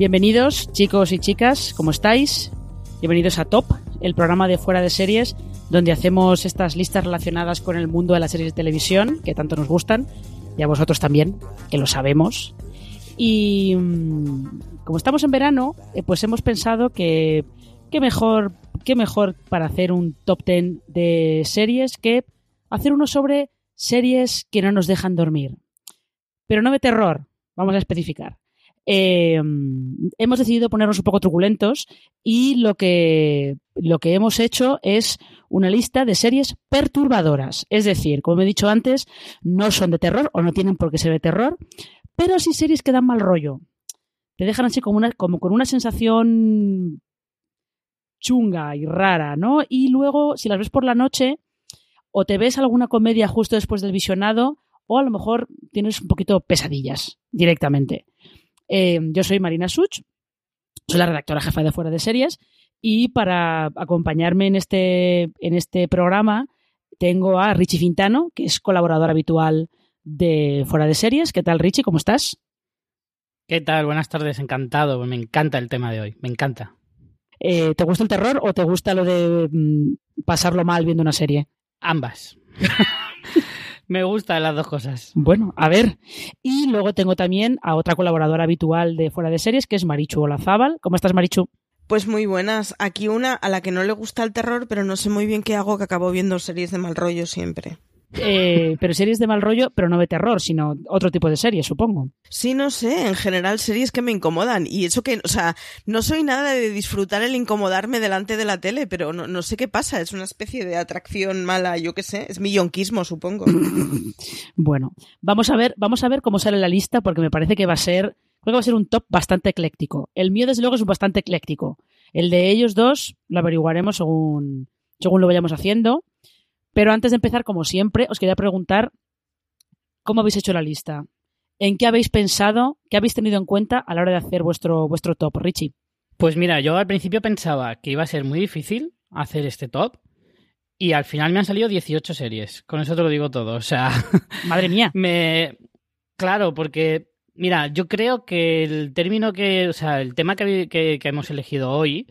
Bienvenidos, chicos y chicas, ¿cómo estáis? Bienvenidos a Top, el programa de fuera de series, donde hacemos estas listas relacionadas con el mundo de las series de televisión, que tanto nos gustan, y a vosotros también, que lo sabemos. Y mm, como estamos en verano, eh, pues hemos pensado que qué mejor, qué mejor para hacer un top 10 de series que hacer uno sobre series que no nos dejan dormir. Pero no de terror, vamos a especificar. Eh, hemos decidido ponernos un poco truculentos y lo que, lo que hemos hecho es una lista de series perturbadoras. Es decir, como he dicho antes, no son de terror o no tienen por qué ser de terror, pero sí series que dan mal rollo. Te dejan así como con una sensación chunga y rara, ¿no? Y luego, si las ves por la noche, o te ves alguna comedia justo después del visionado, o a lo mejor tienes un poquito pesadillas directamente. Eh, yo soy Marina Such, soy la redactora jefa de Fuera de Series y para acompañarme en este, en este programa tengo a Richie Fintano, que es colaborador habitual de Fuera de Series. ¿Qué tal, Richie? ¿Cómo estás? ¿Qué tal? Buenas tardes, encantado. Me encanta el tema de hoy, me encanta. Eh, ¿Te gusta el terror o te gusta lo de mm, pasarlo mal viendo una serie? Ambas. Me gustan las dos cosas. Bueno, a ver. Y luego tengo también a otra colaboradora habitual de Fuera de Series, que es Marichu Olazábal. ¿Cómo estás, Marichu? Pues muy buenas. Aquí una a la que no le gusta el terror, pero no sé muy bien qué hago, que acabo viendo series de mal rollo siempre. Eh, pero series de mal rollo, pero no de terror, sino otro tipo de series, supongo. Sí, no sé, en general series que me incomodan. Y eso que, o sea, no soy nada de disfrutar el incomodarme delante de la tele, pero no, no sé qué pasa, es una especie de atracción mala, yo qué sé, es mi yonquismo, supongo. bueno, vamos a ver, vamos a ver cómo sale la lista, porque me parece que va a ser, creo que va a ser un top bastante ecléctico. El mío, desde luego, es bastante ecléctico. El de ellos dos lo averiguaremos según, según lo vayamos haciendo. Pero antes de empezar, como siempre, os quería preguntar cómo habéis hecho la lista. ¿En qué habéis pensado? ¿Qué habéis tenido en cuenta a la hora de hacer vuestro, vuestro top, Richie? Pues mira, yo al principio pensaba que iba a ser muy difícil hacer este top. Y al final me han salido 18 series. Con eso te lo digo todo. O sea. Madre mía. Me. Claro, porque. Mira, yo creo que el término que. O sea, el tema que, que, que hemos elegido hoy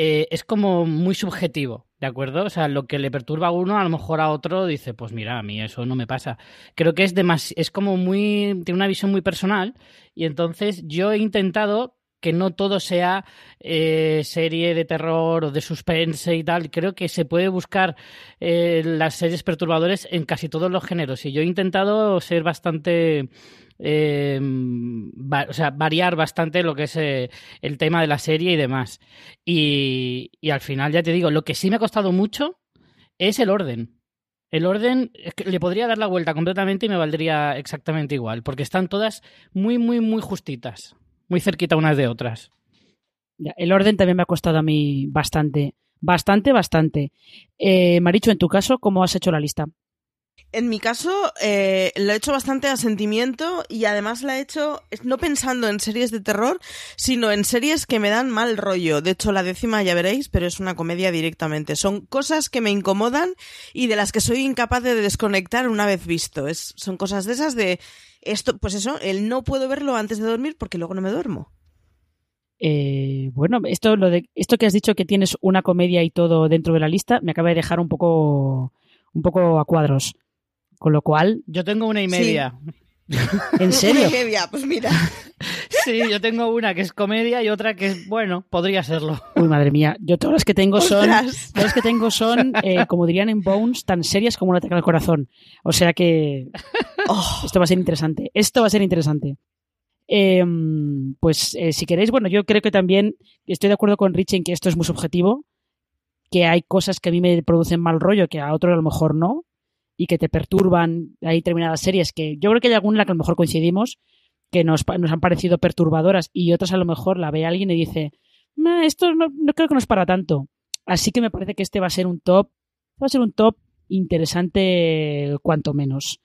eh, es como muy subjetivo. ¿De acuerdo? O sea, lo que le perturba a uno, a lo mejor a otro dice, pues mira, a mí eso no me pasa. Creo que es es como muy, tiene una visión muy personal y entonces yo he intentado que no todo sea eh, serie de terror o de suspense y tal. Creo que se puede buscar eh, las series perturbadoras en casi todos los géneros y yo he intentado ser bastante eh, o sea, variar bastante lo que es eh, el tema de la serie y demás. Y, y, al final, ya te digo, lo que sí me ha costado mucho es el orden. El orden le podría dar la vuelta completamente y me valdría exactamente igual, porque están todas muy, muy, muy justitas, muy cerquita unas de otras. el orden también me ha costado a mí bastante, bastante, bastante. Eh, Maricho, en tu caso, ¿cómo has hecho la lista? En mi caso, eh, lo he hecho bastante a sentimiento y además la he hecho no pensando en series de terror, sino en series que me dan mal rollo. De hecho, la décima ya veréis, pero es una comedia directamente. Son cosas que me incomodan y de las que soy incapaz de desconectar una vez visto. Son cosas de esas de esto, pues eso, el no puedo verlo antes de dormir porque luego no me duermo. Eh, bueno, esto, lo de, esto que has dicho que tienes una comedia y todo dentro de la lista me acaba de dejar un poco, un poco a cuadros. Con lo cual. Yo tengo una y media. ¿En serio? Una y media, pues mira. Sí, yo tengo una que es comedia y otra que es, bueno, podría serlo. Uy, madre mía. Yo todas las que tengo son, todas las que tengo son, eh, como dirían en Bones, tan serias como una ataque al corazón. O sea que oh. esto va a ser interesante. Esto va a ser interesante. Em, pues eh, si queréis, bueno, yo creo que también estoy de acuerdo con Rich en que esto es muy subjetivo, que hay cosas que a mí me producen mal rollo que a otro a lo mejor no, y que te perturban. Hay determinadas series que yo creo que hay alguna en la que a lo mejor coincidimos, que nos, nos han parecido perturbadoras y otras a lo mejor la ve alguien y dice, esto no, creo que nos para tanto. Así que me parece que este va a ser un top, va a ser un top interesante cuanto menos.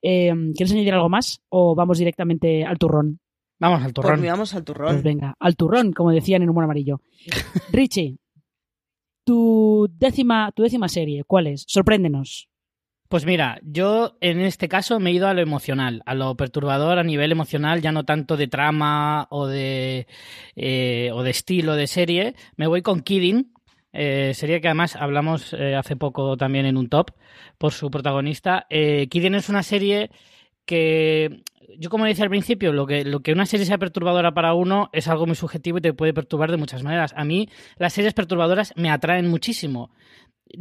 Eh, ¿Quieres añadir algo más o vamos directamente al turrón? Vamos al turrón. Pues vamos al turrón. Pues venga, al turrón, como decían en Humor Amarillo. Richie, tu décima, tu décima serie, ¿cuál es? Sorpréndenos. Pues mira, yo en este caso me he ido a lo emocional, a lo perturbador a nivel emocional, ya no tanto de trama o de, eh, o de estilo de serie. Me voy con Kidding, eh, que además hablamos eh, hace poco también en un top por su protagonista. Eh, Kidding es una serie que yo como decía al principio, lo que, lo que una serie sea perturbadora para uno es algo muy subjetivo y te puede perturbar de muchas maneras. A mí las series perturbadoras me atraen muchísimo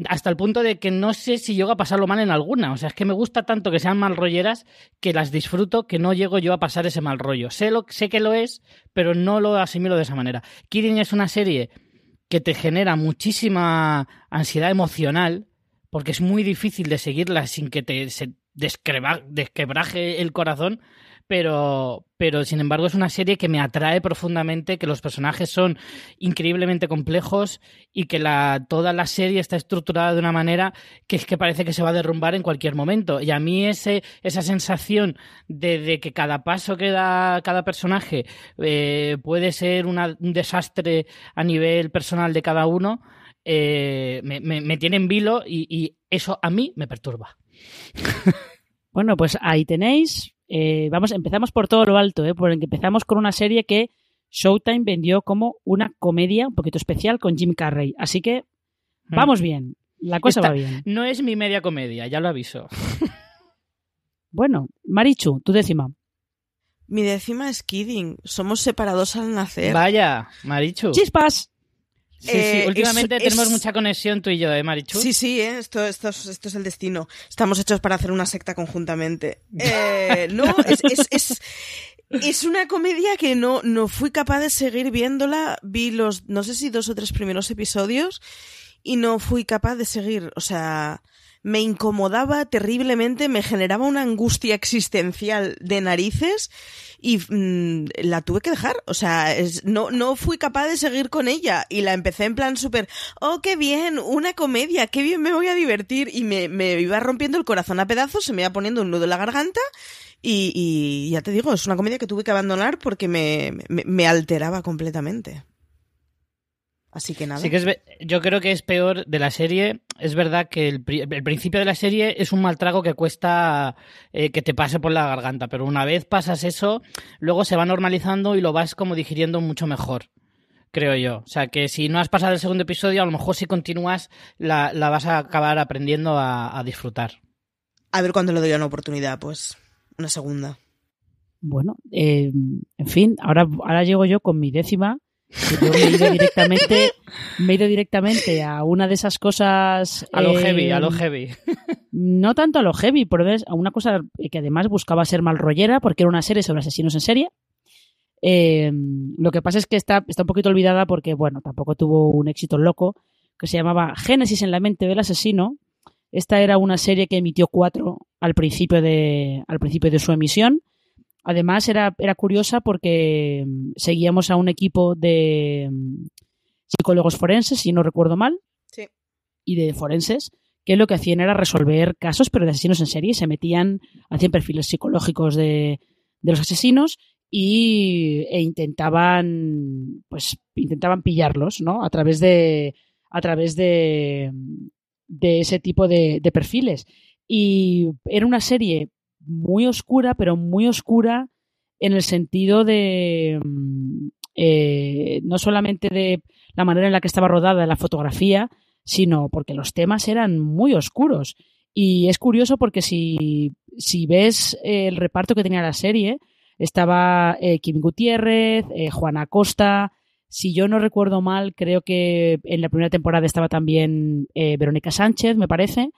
hasta el punto de que no sé si llego a pasarlo mal en alguna. O sea, es que me gusta tanto que sean mal rolleras que las disfruto que no llego yo a pasar ese mal rollo. Sé, lo, sé que lo es, pero no lo asimilo de esa manera. Kidding es una serie que te genera muchísima ansiedad emocional porque es muy difícil de seguirla sin que te se desquebraje el corazón pero, pero sin embargo es una serie que me atrae profundamente, que los personajes son increíblemente complejos y que la, toda la serie está estructurada de una manera que es que parece que se va a derrumbar en cualquier momento. Y a mí ese, esa sensación de, que cada paso que da cada personaje eh, puede ser un desastre a nivel personal de cada uno, eh, me, me, tiene en vilo y, y eso a mí me perturba. Bueno, pues ahí tenéis eh, vamos, empezamos por todo lo alto, ¿eh? porque empezamos con una serie que Showtime vendió como una comedia un poquito especial con Jim Carrey. Así que hmm. vamos bien, la cosa va bien. No es mi media comedia, ya lo aviso. bueno, Marichu, tu décima. Mi décima es Kidding. Somos separados al nacer. Vaya, Marichu. ¡Chispas! Sí, sí, eh, últimamente tenemos mucha conexión tú y yo, ¿eh, Marichu? Sí, sí, ¿eh? esto, esto, esto, es el destino. Estamos hechos para hacer una secta conjuntamente. Eh, no, es, es, es, es, una comedia que no, no fui capaz de seguir viéndola. Vi los, no sé si dos o tres primeros episodios y no fui capaz de seguir. O sea, me incomodaba terriblemente, me generaba una angustia existencial de narices y mm, la tuve que dejar. O sea, no, no fui capaz de seguir con ella y la empecé en plan súper, oh, qué bien, una comedia, qué bien me voy a divertir y me, me iba rompiendo el corazón a pedazos, se me iba poniendo un nudo en la garganta y, ya te digo, es una comedia que tuve que abandonar porque me, me alteraba completamente. Así que nada. Sí que es, yo creo que es peor de la serie. Es verdad que el, principio de la serie es un mal trago que cuesta eh, que te pase por la garganta, pero una vez pasas eso, luego se va normalizando y lo vas como digiriendo mucho mejor. Creo yo. O sea que si no has pasado el segundo episodio, a lo mejor si continúas la, vas a acabar aprendiendo a, disfrutar. A ver cuándo le doy una oportunidad, pues. Una segunda. Bueno, eh, en fin, ahora, ahora llego yo con mi décima yo me he ido directamente, me he ido directamente a una de esas cosas. A lo heavy, a lo eh, heavy. No tanto a lo heavy, pero a una cosa que además buscaba ser mal rollera, porque era una serie sobre asesinos en serie. Eh, lo que pasa es que está, está un poquito olvidada porque, bueno, tampoco tuvo un éxito loco, que se llamaba Génesis en la mente del asesino. Esta era una serie que emitió cuatro al principio de, al principio de su emisión Además, era, era curiosa porque mm, seguíamos a un equipo de mm, psicólogos forenses, si no recuerdo mal, sí. y de forenses, que lo que hacían era resolver casos, pero de asesinos en serie. Se metían, hacían perfiles psicológicos de, de los asesinos y, e intentaban, pues, intentaban pillarlos, ¿no? A través de, a través de, de ese tipo de, de perfiles. Y era una serie muy oscura, pero muy oscura en el sentido de mm, eh, no solamente de la manera en la que estaba rodada la fotografía, sino porque los temas eran muy oscuros. Y es curioso porque si, si ves el reparto que tenía la serie, Estaba eh, Kim Gutiérrez, eh, Juana Costa. Si yo no recuerdo mal, creo que en la primera temporada estaba también Verónica Sánchez, me parece.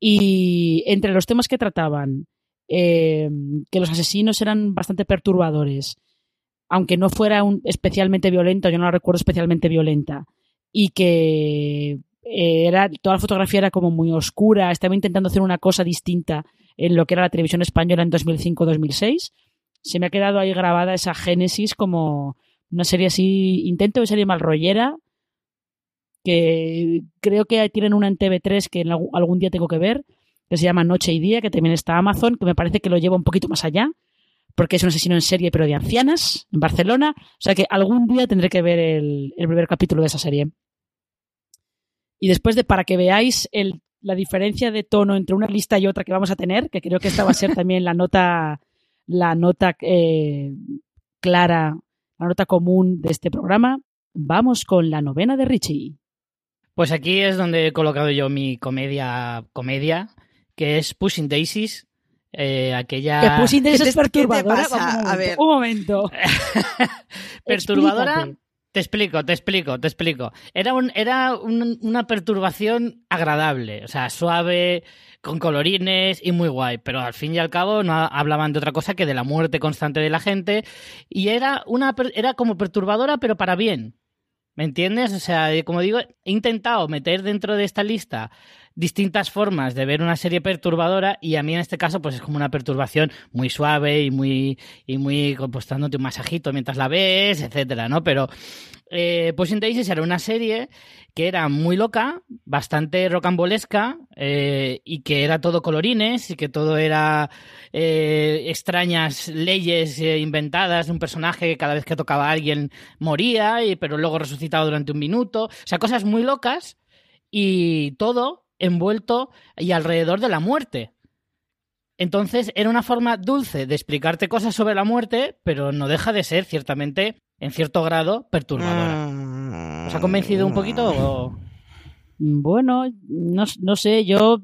Y entre los temas que trataban, que los asesinos eran bastante perturbadores, aunque no fuera un especialmente violento, yo no la recuerdo especialmente violenta, y que era toda la fotografía era como muy oscura, estaba intentando hacer una cosa distinta en lo que era la televisión española en 2005-2006 se me ha quedado ahí grabada esa génesis como una serie así, intento de serie malrollera, que creo que tienen una en TV3 que algún día tengo que ver, que se llama Noche y Día, que también está Amazon, que me parece que lo lleva un poquito más allá, porque es un asesino en serie, pero de ancianas, en Barcelona. O sea que algún día tendré que ver el, primer capítulo de esa serie. Y después de, para que veáis la diferencia de tono entre una lista y otra que vamos a tener, que creo que esta va a ser también la nota la nota eh, clara, la nota común de este programa, vamos con la novena de Richie. Pues aquí es donde he colocado yo mi comedia, comedia, que es Pushing Daisies. Eh, aquella. Que Pushing Daisies es perturbadora. a ver. Un momento. perturbadora. Te explico, te explico, te explico. Era, un, era una perturbación agradable, o sea, suave, con colorines y muy guay, pero al fin y al cabo no hablaban de otra cosa que de la muerte constante de la gente y era una era como perturbadora pero para bien. ¿Me entiendes? O sea, como digo, he intentado meter dentro de esta lista distintas formas de ver una serie perturbadora y a mí en este caso pues es como una perturbación muy suave y muy y muy pues dándote un masajito mientras la ves, etcétera, ¿no? Pero eh, pues Daisies era una serie que era muy loca, bastante rocambolesca eh, y que era todo colorines y que todo era eh, extrañas leyes eh, inventadas de un personaje que cada vez que tocaba a alguien moría, y, pero luego resucitaba durante un minuto. O sea, cosas muy locas y todo envuelto y alrededor de la muerte. Entonces era una forma dulce de explicarte cosas sobre la muerte, pero no deja de ser ciertamente, en cierto grado, perturbadora. ¿Os ha convencido un poquito? Bueno, no, sé, yo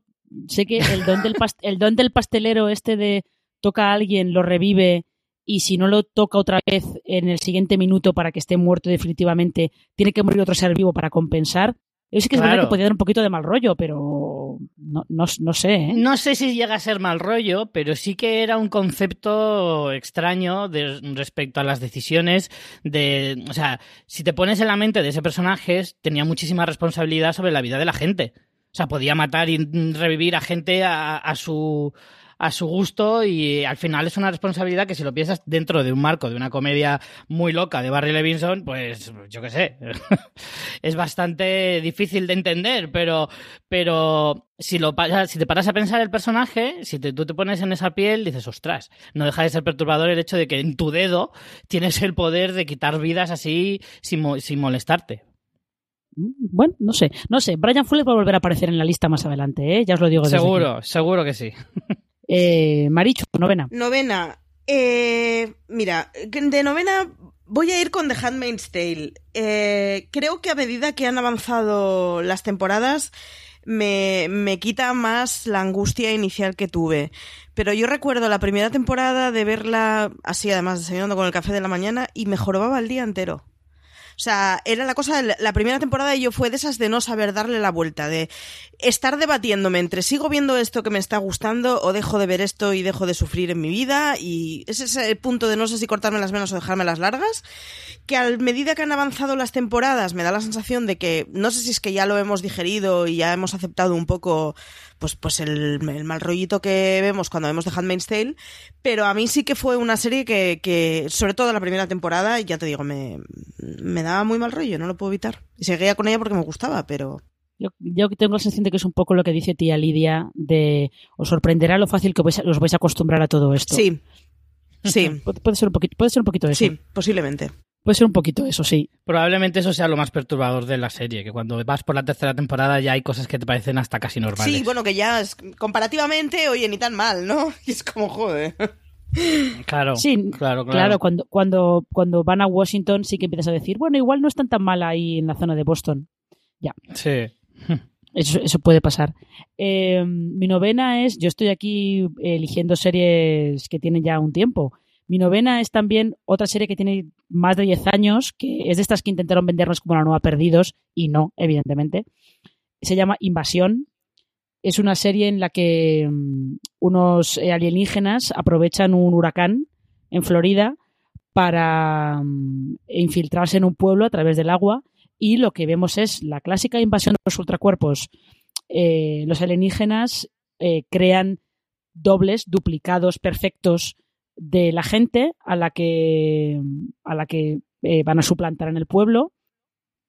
sé que el don, del el don del pastelero este de toca a alguien, lo revive y si no lo toca otra vez en el siguiente minuto para que esté muerto definitivamente, tiene que morir otro ser vivo para compensar. Yo sí que es verdad que podía dar un poquito de mal rollo, pero no, no, sé. ¿eh? No sé si llega a ser mal rollo, pero sí que era un concepto extraño de, respecto a las decisiones de... O sea, si te pones en la mente de ese personaje, tenía muchísima responsabilidad sobre la vida de la gente. O sea, podía matar y revivir a gente a su a su gusto y al final es una responsabilidad que si lo piensas dentro de un marco de una comedia muy loca de Barry Levinson, pues yo qué sé, es bastante difícil de entender, pero, pero si, lo, si te paras a pensar el personaje, si tú te pones en esa piel, dices, ostras, no deja de ser perturbador el hecho de que en tu dedo tienes el poder de quitar vidas así sin, sin molestarte. Bueno, no sé, no sé. Brian Fuller va a volver a aparecer en la lista más adelante, ¿eh? Ya os lo digo. Seguro, seguro que sí. Eh, Marichu, novena. Novena. Eh, mira, de novena voy a ir con The Handmaid's Tale. Eh, creo que a medida que han avanzado las temporadas, me, me, quita más la angustia inicial que tuve. Pero yo recuerdo la primera temporada de verla así, además desayunando con el café de la mañana, y me jorobaba el día entero. O sea, era la cosa, de la primera temporada yo fue de esas de no saber darle la vuelta, de estar debatiéndome entre sigo viendo esto que me está gustando o dejo de ver esto y dejo de sufrir en mi vida y ese es el punto de no sé si cortarme las venas o dejarme las largas, que a medida que han avanzado las temporadas me da la sensación de que no sé si es que ya lo hemos digerido y ya hemos aceptado un poco pues, pues el, mal rollito que vemos cuando vemos The Handmaid's Tale, pero a mí sí que fue una serie que, que sobre todo la primera temporada, ya te digo, me, me daba muy mal rollo, no lo puedo evitar. Y seguía con ella porque me gustaba, pero... Yo, yo tengo la sensación de que es un poco lo que dice tía Lidia, de os sorprenderá lo fácil que os vais a acostumbrar a todo esto. Sí, sí. puede, ser un poquito, puede ser un poquito eso. Sí, posiblemente. Puede ser un poquito eso, sí. Probablemente eso sea lo más perturbador de la serie, que cuando vas por la tercera temporada ya hay cosas que te parecen hasta casi normales. Sí, bueno, que ya es, comparativamente, oye, ni tan mal, ¿no? Y es como, joder. Claro, sí, claro, claro. cuando, cuando, cuando van a Washington sí que empiezas a decir, bueno, igual no están tan mal ahí en la zona de Boston. Ya. Sí. Eso, eso puede pasar. Eh, mi novena es, yo estoy aquí eligiendo series que tienen ya un tiempo. Mi novena es también otra serie que tiene más de 10 años, que es de estas que intentaron vendernos como la nueva Perdidos, y no, evidentemente. Se llama Invasión. Es una serie en la que mm, unos eh, alienígenas aprovechan un huracán en Florida para mm, infiltrarse en un pueblo a través del agua y lo que vemos es la clásica invasión de los ultracuerpos. Eh, los alienígenas eh, crean dobles, duplicados, perfectos de la gente a la que, a la que van a suplantar en el pueblo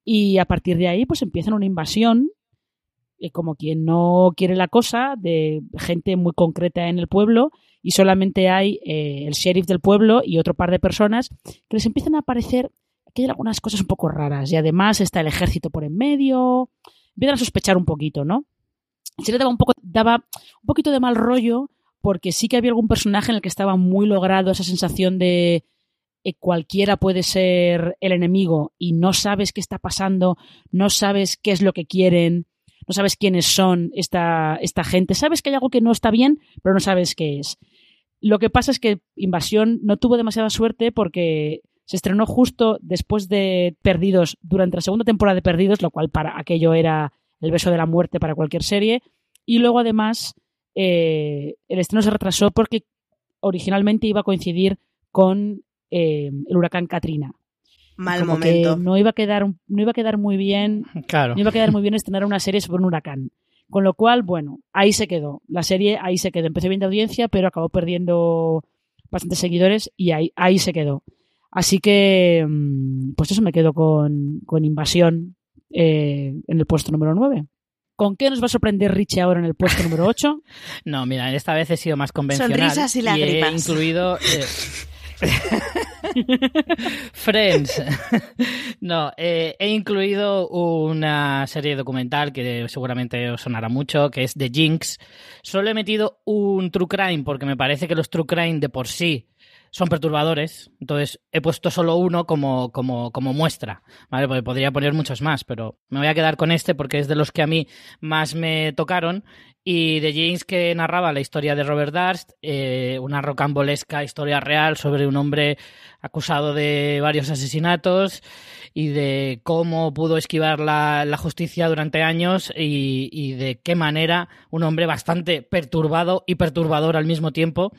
y a partir de ahí pues empiezan una invasión como quien no quiere la cosa de gente muy concreta en el pueblo y solamente hay el sheriff del pueblo y otro par de personas que les empiezan a aparecer que hay algunas cosas un poco raras y además está el ejército por en medio. Empiezan a sospechar un poquito, ¿no? Se le daba un, poco, daba un poquito de mal rollo porque sí que había algún personaje en el que estaba muy logrado esa sensación de eh, cualquiera puede ser el enemigo y no sabes qué está pasando, no sabes qué es lo que quieren, no sabes quiénes son esta, esta gente, sabes que hay algo que no está bien, pero no sabes qué es. Lo que pasa es que Invasión no tuvo demasiada suerte porque se estrenó justo después de Perdidos, durante la segunda temporada de Perdidos, lo cual para aquello era el beso de la muerte para cualquier serie. Y luego además eh, el estreno se retrasó porque originalmente iba a coincidir con eh, el huracán Katrina. Mal momento. no iba a quedar, no iba a quedar muy bien. Claro. No iba a quedar muy bien estrenar una serie sobre un huracán. Con lo cual, bueno, ahí se quedó. La serie ahí se quedó. Empezó bien de audiencia, pero acabó perdiendo bastantes seguidores y ahí, ahí se quedó. Así que, mm, pues eso me quedo con, Invasión eh, en el puesto número 9. ¿Con qué nos va a sorprender Richie ahora en el puesto número 8? No, mira, esta vez he sido más convencional. Sonrisas y lágrimas. he incluido... Eh, Friends. no, eh, he incluido una serie documental que seguramente os sonará mucho, que es The Jinx. Solo he metido un True Crime porque me parece que los True Crime de por sí son perturbadores. Entonces he puesto solo uno como, como, como muestra. ¿vale? Porque podría poner muchos más, pero me voy a quedar con este porque es de los que a mí más me tocaron. Y de James que narraba la historia de Robert Darst, eh, una rocambolesca historia real sobre un hombre acusado de varios asesinatos y de cómo pudo esquivar la, la justicia durante años y, y de qué manera un hombre bastante perturbado y perturbador al mismo tiempo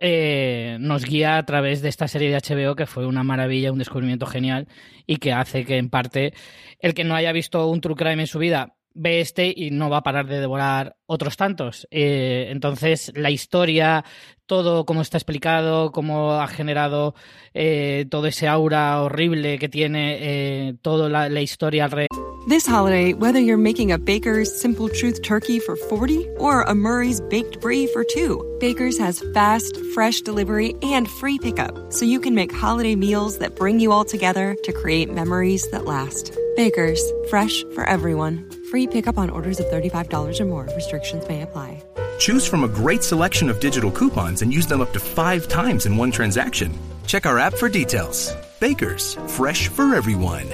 eh, nos guía a través de esta serie de HBO que fue una maravilla, un descubrimiento genial y que hace que en parte el que no haya visto un True Crime en su vida ve este y no va a parar de devorar otros tantos. Eh, entonces, la historia, todo como está explicado, cómo ha generado eh, todo ese aura horrible que tiene eh, toda la, la historia alrededor. This holiday, whether you're making a Baker's Simple Truth turkey for 40 or a Murray's Baked Brie for 2, Baker's has fast, fresh delivery and free pickup, so you can make holiday meals that bring you all together to create memories that last. Baker's, fresh for everyone. Free pickup on orders of $35 or more. Restrictions may apply. Choose from a great selection of digital coupons and use them up to five times in one transaction. Check our app for details. Baker's, fresh for everyone.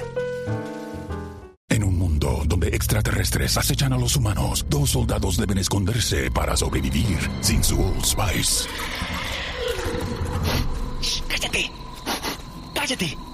En un mundo donde extraterrestres acechan a los humanos, dos soldados deben esconderse para sobrevivir sin su Old Spice. ¡Cállate! ¡Cállate!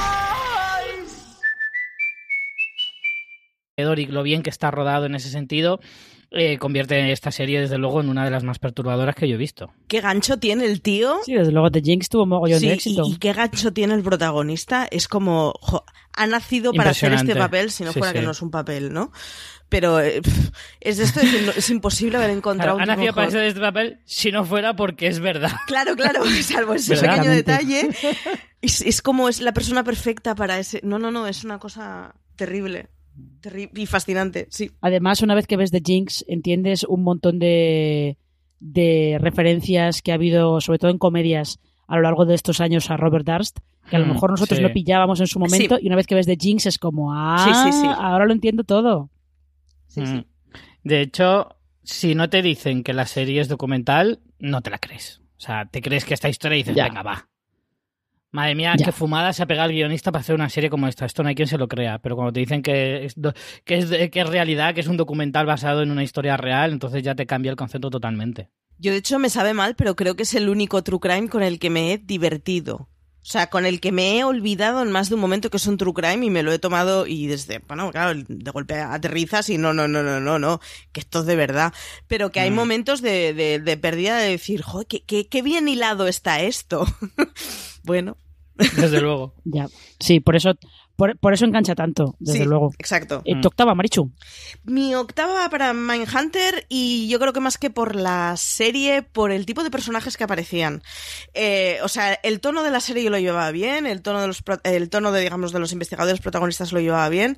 Y lo bien que está rodado en ese sentido, eh, convierte esta serie, desde luego, en una de las más perturbadoras que yo he visto. ¿Qué gancho tiene el tío? Sí, desde luego The Jinx tuvo mogollón Sí, de éxito. y, y qué gancho tiene el protagonista. Es como, jo, ha nacido para hacer este papel, si no Sí, fuera sí. que no es un papel, ¿no? Pero eh, es de esto, no- es imposible haber encontrado Claro, ha un nacido tipo para hacer este papel si no fuera porque es verdad. Claro, claro, salvo ese pequeño detalle. Es, es como es la persona perfecta para ese. No, no, no, es una cosa terrible. Y fascinante, sí. Además, una vez que ves The Jinx, entiendes un montón de, de referencias que ha habido, sobre todo en comedias, a lo largo de estos años a Robert Darst, que a lo Mm, mejor nosotros sí. no pillábamos en su momento, y una vez que ves The Jinx es como, ah, Sí, sí, sí. ahora lo entiendo todo. Sí, sí. Mm. De hecho, si no te dicen que la serie es documental, no te la crees. O sea, te crees que esta historia y dices, Ya. venga, va. Madre mía, qué fumada se ha pegado el guionista para hacer una serie como esta. Esto no hay quien se lo crea. Pero cuando te dicen que es, que es, que es realidad, que es un documental basado en una historia real, entonces ya te cambia el concepto totalmente. Yo, de hecho, me sabe mal, pero creo que es el único true crime con el que me he divertido. O sea, con el que me he olvidado en más de un momento que es un true crime y me lo he tomado y desde, bueno, claro, de golpe aterrizas y no, no, no, no, no, no, que esto es de verdad. Pero que hay mm. momentos de, de, de, pérdida de decir, joder, qué, qué, qué bien hilado está esto. bueno. Desde luego. ya. Sí, por eso, por, eso engancha tanto, desde luego. Exacto. Eh, ¿Tu octava, Marichu? Mi octava para Mindhunter y yo creo que más que por la serie, por el tipo de personajes que aparecían. Eh, o sea, el tono de la serie yo lo llevaba bien, el tono de los, el tono de, digamos, de los investigadores protagonistas lo llevaba bien,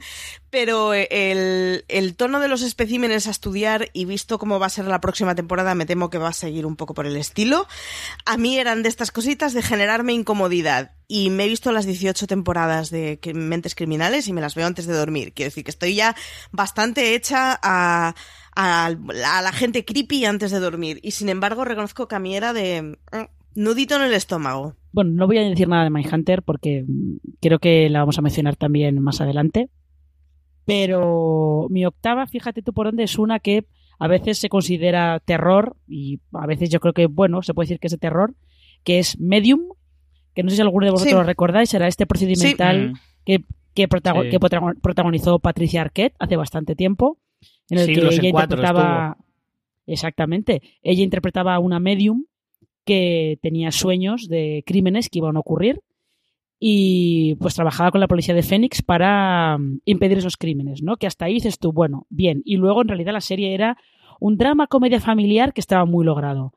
pero el, el tono de los especímenes a estudiar y visto cómo va a ser la próxima temporada, me temo que va a seguir un poco por el estilo. A mí eran de estas cositas de generarme incomodidad y me he visto las 18 temporadas de Mentes Criminales y me las veo antes de dormir. Quiero decir que estoy ya bastante hecha a, a, la gente creepy antes de dormir. Y sin embargo, reconozco que a mí era de mm, nudito en el estómago. Bueno, no voy a decir nada de Mindhunter porque mm, creo que la vamos a mencionar también más adelante. Pero mi octava, fíjate tú por dónde, es una que a veces se considera terror y a veces yo creo que, bueno, se puede decir que es de terror, que es Medium que no sé si alguno de vosotros lo recordáis, era este procedimental que, que, protagonizó Patricia Arquette hace bastante tiempo, en el que ella interpretaba... Exactamente, ella interpretaba a una medium que tenía sueños de crímenes que iban a ocurrir y pues trabajaba con la policía de Phoenix para mm, impedir esos crímenes, ¿no? Que hasta ahí dices tú, bueno, bien. Y luego en realidad la serie era un drama comedia familiar que estaba muy logrado.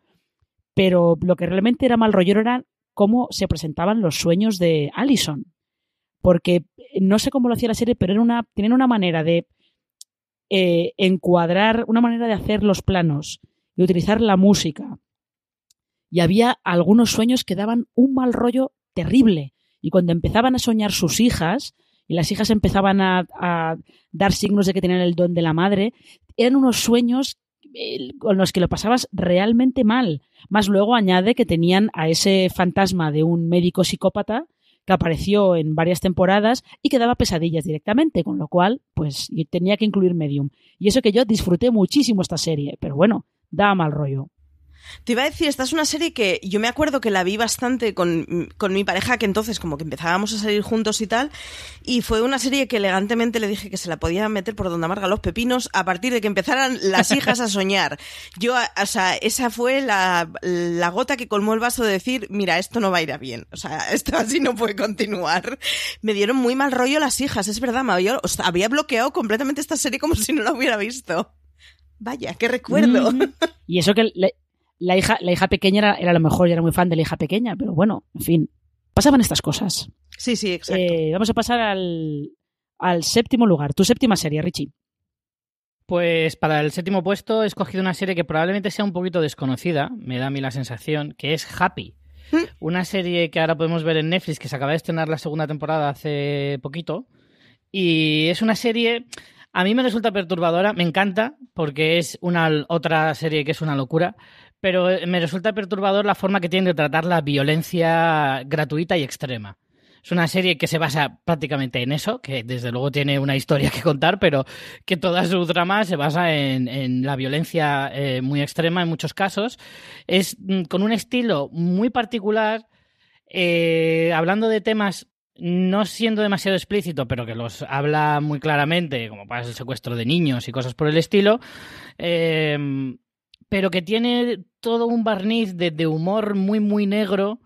Pero lo que realmente era mal rollo era cómo se presentaban los sueños de Allison. Porque no sé cómo lo hacía la serie, pero era una, tenían una manera de eh, encuadrar, una manera de hacer los planos y utilizar la música. Y había algunos sueños que daban un mal rollo terrible. Y cuando empezaban a soñar sus hijas, y las hijas empezaban a, a, dar signos de que tenían el don de la madre, eran unos sueños con los que lo pasabas realmente mal. Más luego añade que tenían a ese fantasma de un médico psicópata que apareció en varias temporadas y que daba pesadillas directamente, con lo cual, pues tenía que incluir Medium. Y eso que yo disfruté muchísimo esta serie, pero bueno, da mal rollo. Te iba a decir, esta es una serie que yo me acuerdo que la vi bastante con, con, mi pareja, que entonces como que empezábamos a salir juntos y tal, y fue una serie que elegantemente le dije que se la podía meter por donde amarga los pepinos a partir de que empezaran las hijas a soñar. Yo, o sea, esa fue la, la gota que colmó el vaso de decir, mira, esto no va a ir a bien, o sea, esto así no puede continuar. Me dieron muy mal rollo las hijas, es verdad, me había, o sea, había bloqueado completamente esta serie como si no la hubiera visto. Vaya, qué recuerdo. Mm. Y eso que le, la hija, la hija pequeña era, era, a lo mejor, yo era muy fan de la hija pequeña, pero bueno, en fin, pasaban estas cosas. Sí, sí, exacto. Eh, vamos a pasar al, al séptimo lugar. Tu séptima serie, Richie. Pues para el séptimo puesto he escogido una serie que probablemente sea un poquito desconocida, me da a mí la sensación, que es Happy. ¿Mm? Una serie que ahora podemos ver en Netflix, que se acaba de estrenar la segunda temporada hace poquito. Y es una serie, a mí me resulta perturbadora, me encanta, porque es una otra serie que es una locura, pero eh, me resulta perturbador la forma que tiene de tratar la violencia gratuita y extrema. Es una serie que se basa prácticamente en eso, que desde luego tiene una historia que contar, pero que toda su drama se basa en, la violencia eh, muy extrema en muchos casos. Es mm, con un estilo muy particular, eh, hablando de temas no siendo demasiado explícito, pero que los habla muy claramente, como para el secuestro de niños y cosas por el estilo pero que tiene todo un barniz de, humor muy, muy negro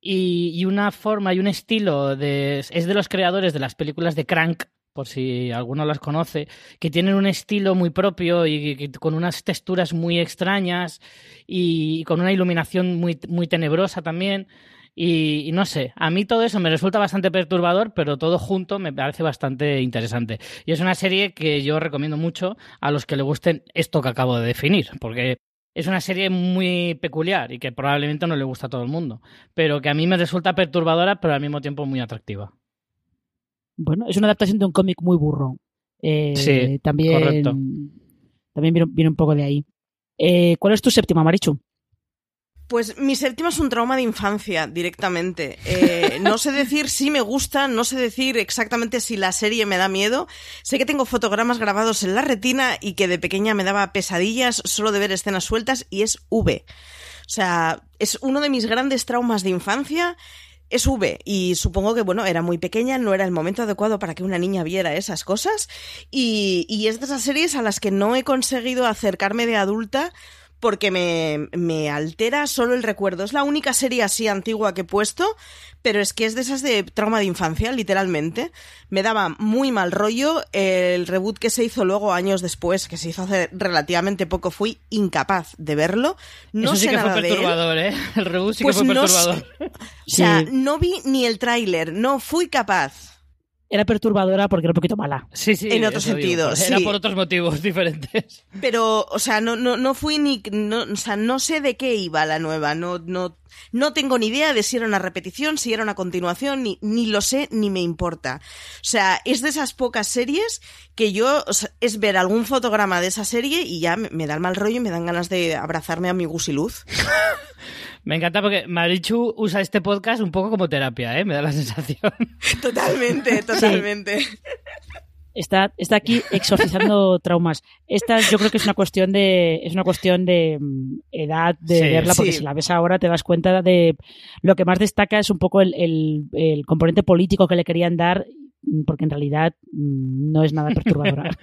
y, una forma y un estilo de... Es de los creadores de las películas de Crank, por si alguno las conoce, que tienen un estilo muy propio y, con unas texturas muy extrañas y, con una iluminación muy, muy tenebrosa también. Y, no sé, a mí todo eso me resulta bastante perturbador, pero todo junto me parece bastante interesante. Y es una serie que yo recomiendo mucho a los que le gusten esto que acabo de definir, porque es una serie muy peculiar y que probablemente no le gusta a todo el mundo, pero que a mí me resulta perturbadora, pero al mismo tiempo muy atractiva. Bueno, es una adaptación de un cómic muy burro. Eh, sí, también, correcto. También viene, un poco de ahí. Eh, ¿Cuál es tu séptima, Marichu? Pues mi séptima es un trauma de infancia, directamente. Eh, no sé decir si me gusta, no sé decir exactamente si la serie me da miedo. Sé que tengo fotogramas grabados en la retina y que de pequeña me daba pesadillas solo de ver escenas sueltas y es V. O sea, es uno de mis grandes traumas de infancia. Es V y supongo que, bueno, era muy pequeña, no era el momento adecuado para que una niña viera esas cosas y, y es de esas series a las que no he conseguido acercarme de adulta porque me, me, altera solo el recuerdo. Es la única serie así antigua que he puesto, pero es que es de esas de trauma de infancia, literalmente. Me daba muy mal rollo. El reboot que se hizo luego, años después, que se hizo hace relativamente poco, fui incapaz de verlo. No Eso sí sé que nada fue de él. perturbador, ¿eh? El reboot sí Pues que fue no perturbador. sé- O sea, Sí. no vi ni el tráiler, no fui capaz. Era perturbadora porque era un poquito mala. Sí, sí. En otro eso digo, sentido, por- Era sí. por otros motivos diferentes. Pero, o sea, no, no, no fui ni, no, o sea, no sé de qué iba la nueva, no, no, no tengo ni idea de si era una repetición, si era una continuación, ni, ni lo sé, ni me importa. O sea, es de esas pocas series que yo, o sea, es ver algún fotograma de esa serie y ya me, me da el mal rollo y me dan ganas de abrazarme a mi gusiluz. Me encanta porque Marichu usa este podcast un poco como terapia, ¿eh? Me da la sensación. Totalmente, totalmente. Está, está aquí exorcizando traumas. Esta yo creo que es una cuestión de, es una cuestión de mm, edad de Sí, verla, porque sí. si la ves ahora te das cuenta de lo que más destaca es un poco el, el- el componente político que le querían dar, mm, porque en realidad mm, no es nada perturbadora.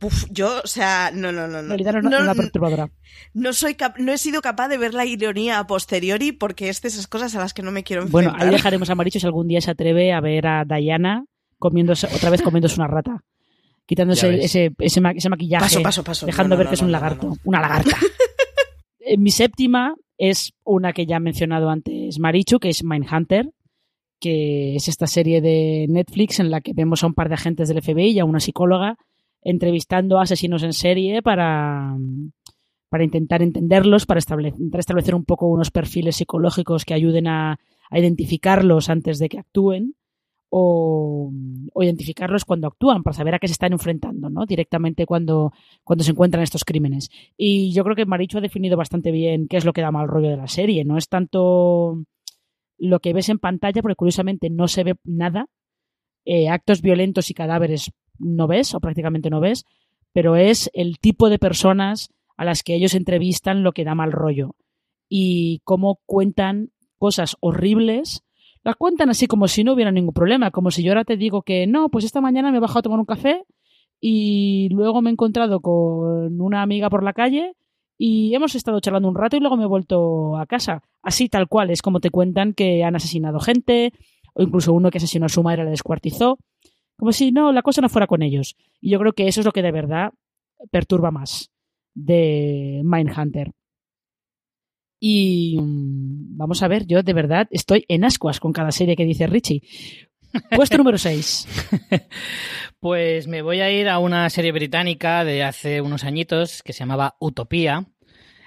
Uf, yo, o sea, no, no, no, En no. no, no perturbadora. no soy no he sido capaz de ver la ironía a posteriori porque es de esas cosas a las que no me quiero Bueno, enfrentar. ahí dejaremos a Maricho si algún día se atreve a ver a Diana comiéndose, otra vez comiéndose una rata. Quitándose ese, ese, ma- ese maquillaje. Paso, paso, paso. Dejando No, no, ver no, que es un lagarto. no, no. Una lagarta. Eh, Mi séptima es una que ya ha mencionado antes Marichu, que es Mindhunter, que es esta serie de Netflix en la que vemos a un par de agentes del FBI y a una psicóloga entrevistando a asesinos en serie para, para intentar entenderlos, para estable- intentar establecer un poco unos perfiles psicológicos que ayuden a, a identificarlos antes de que actúen o, identificarlos cuando actúan para saber a qué se están enfrentando, ¿no? Directamente cuando, cuando se encuentran estos crímenes. Y yo creo que Marichu ha definido bastante bien qué es lo que da mal rollo de la serie. No es tanto lo que ves en pantalla, porque curiosamente no se ve nada. Eh, actos violentos y cadáveres no ves, o prácticamente no ves, pero es el tipo de personas a las que ellos entrevistan lo que da mal rollo. Y cómo cuentan cosas horribles las cuentan así como si no hubiera ningún problema, como si yo ahora te digo que no, pues esta mañana me he bajado a tomar un café y luego me he encontrado con una amiga por la calle y hemos estado charlando un rato y luego me he vuelto a casa. Así tal cual, es como te cuentan que han asesinado gente o incluso uno que asesinó a su madre la descuartizó, como si no, la cosa no fuera con ellos. Y yo creo que eso es lo que de verdad perturba más de Mindhunter. Y mm, vamos a ver, yo de verdad estoy en ascuas con cada serie que dice Richie. Puesto número 6. Pues me voy a ir a una serie británica de hace unos añitos que se llamaba Utopía.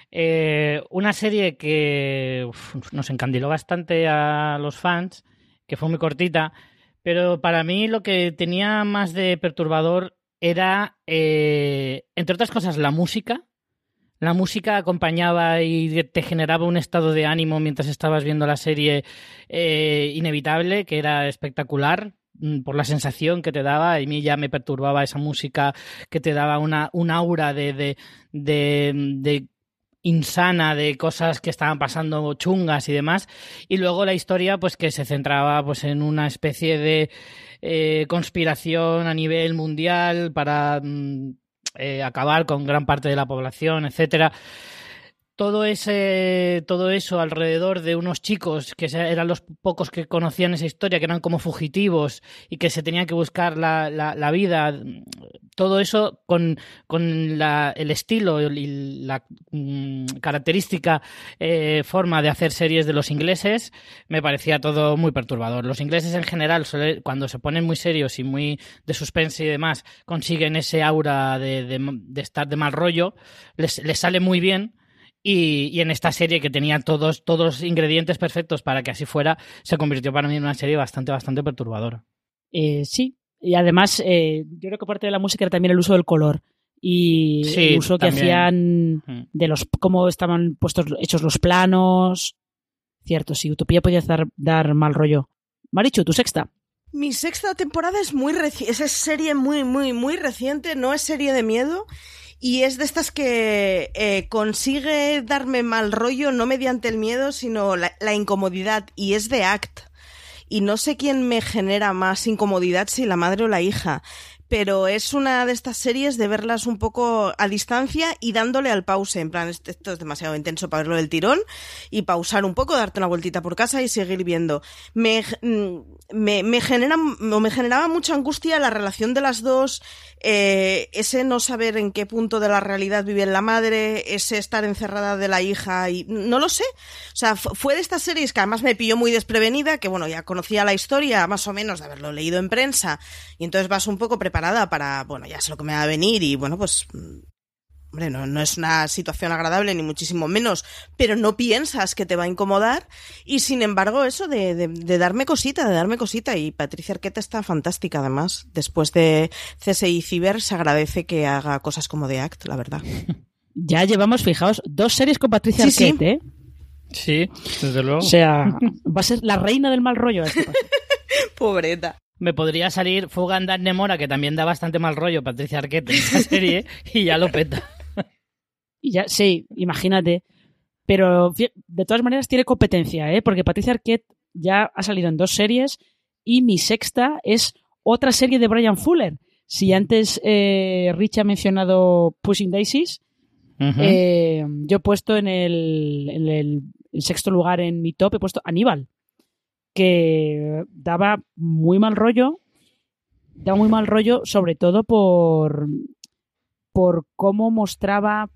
Eh, una serie que nos encandiló bastante a los fans, que fue muy cortita, pero para mí lo que tenía más de perturbador era, eh, entre otras cosas, la música. La música acompañaba y te generaba un estado de ánimo mientras estabas viendo la serie eh, inevitable, que era espectacular mm, por la sensación que te daba. A mí ya me perturbaba esa música que te daba una, un aura de, de, de, de insana de cosas que estaban pasando chungas y demás y luego la historia pues que se centraba pues en una especie de eh, conspiración a nivel mundial para mm, eh, acabar con gran parte de la población etcétera todo ese todo eso alrededor de unos chicos que eran los pocos que conocían esa historia que eran como fugitivos y que se tenían que buscar la, la, vida todo eso con, con la, el estilo y la mm, característica eh, forma de hacer series de los ingleses me parecía todo muy perturbador. Los ingleses en general cuando se ponen muy serios y muy de suspense y demás consiguen ese aura de, de, de estar de mal rollo les, les sale muy bien y, y, en esta serie que tenía todos, todos los ingredientes perfectos para que así fuera, se convirtió para mí en una serie bastante, bastante perturbadora. Eh, sí, y además eh, yo creo que parte de la música era también el uso del color. y el uso que hacían mm. de los cómo estaban puestos hechos los planos. Cierto, sí, Utopía podía dar, dar mal rollo. Marichu, tu sexta. Mi sexta temporada es muy reciente, es serie muy, muy, muy reciente, no es serie de miedo y es de estas que eh, consigue darme mal rollo no mediante el miedo, sino la, la, incomodidad y es de Act. Y no sé quién me genera más incomodidad, si la madre o la hija pero es una de estas series de verlas un poco a distancia y dándole al pause, en plan, esto es demasiado intenso para verlo del tirón, y pausar un poco, darte una vueltita por casa y seguir viendo. Me, mm, me, me genera, me generaba mucha angustia la relación de las dos, eh, ese no saber en qué punto de la realidad vive la madre, ese estar encerrada de la hija, y no lo sé. O sea, fue de estas series que además me pilló muy desprevenida, que bueno, ya conocía la historia más o menos de haberlo leído en prensa, y entonces vas un poco para, bueno, ya sé lo que me va a venir y bueno, pues hombre, no, no, es una situación agradable ni muchísimo menos, pero no piensas que te va a incomodar y sin embargo eso de, de, darme cosita, de darme cosita y Patricia Arqueta está fantástica además, después de CSI Ciber se agradece que haga cosas como de Act, la verdad. Ya llevamos, fijaos, dos series con Patricia Arqueta, ¿eh? Sí, desde luego. O sea, va a ser la reina del mal rollo. Este Pobreta me podría salir Fuga en Nemora, que también da bastante mal rollo Patricia Arquette en esa serie, y ya lo peta. Y ya, sí, imagínate. Pero de todas maneras tiene competencia, ¿eh? Porque Patricia Arquette ya ha salido en dos series y mi sexta es otra serie de Brian Fuller. Si antes eh, Rich ha mencionado Pushing Daisies, eh, yo he puesto en el, en el sexto lugar en mi top, he puesto Aníbal que daba muy mal rollo, daba muy mal rollo sobre todo por, por cómo mostraba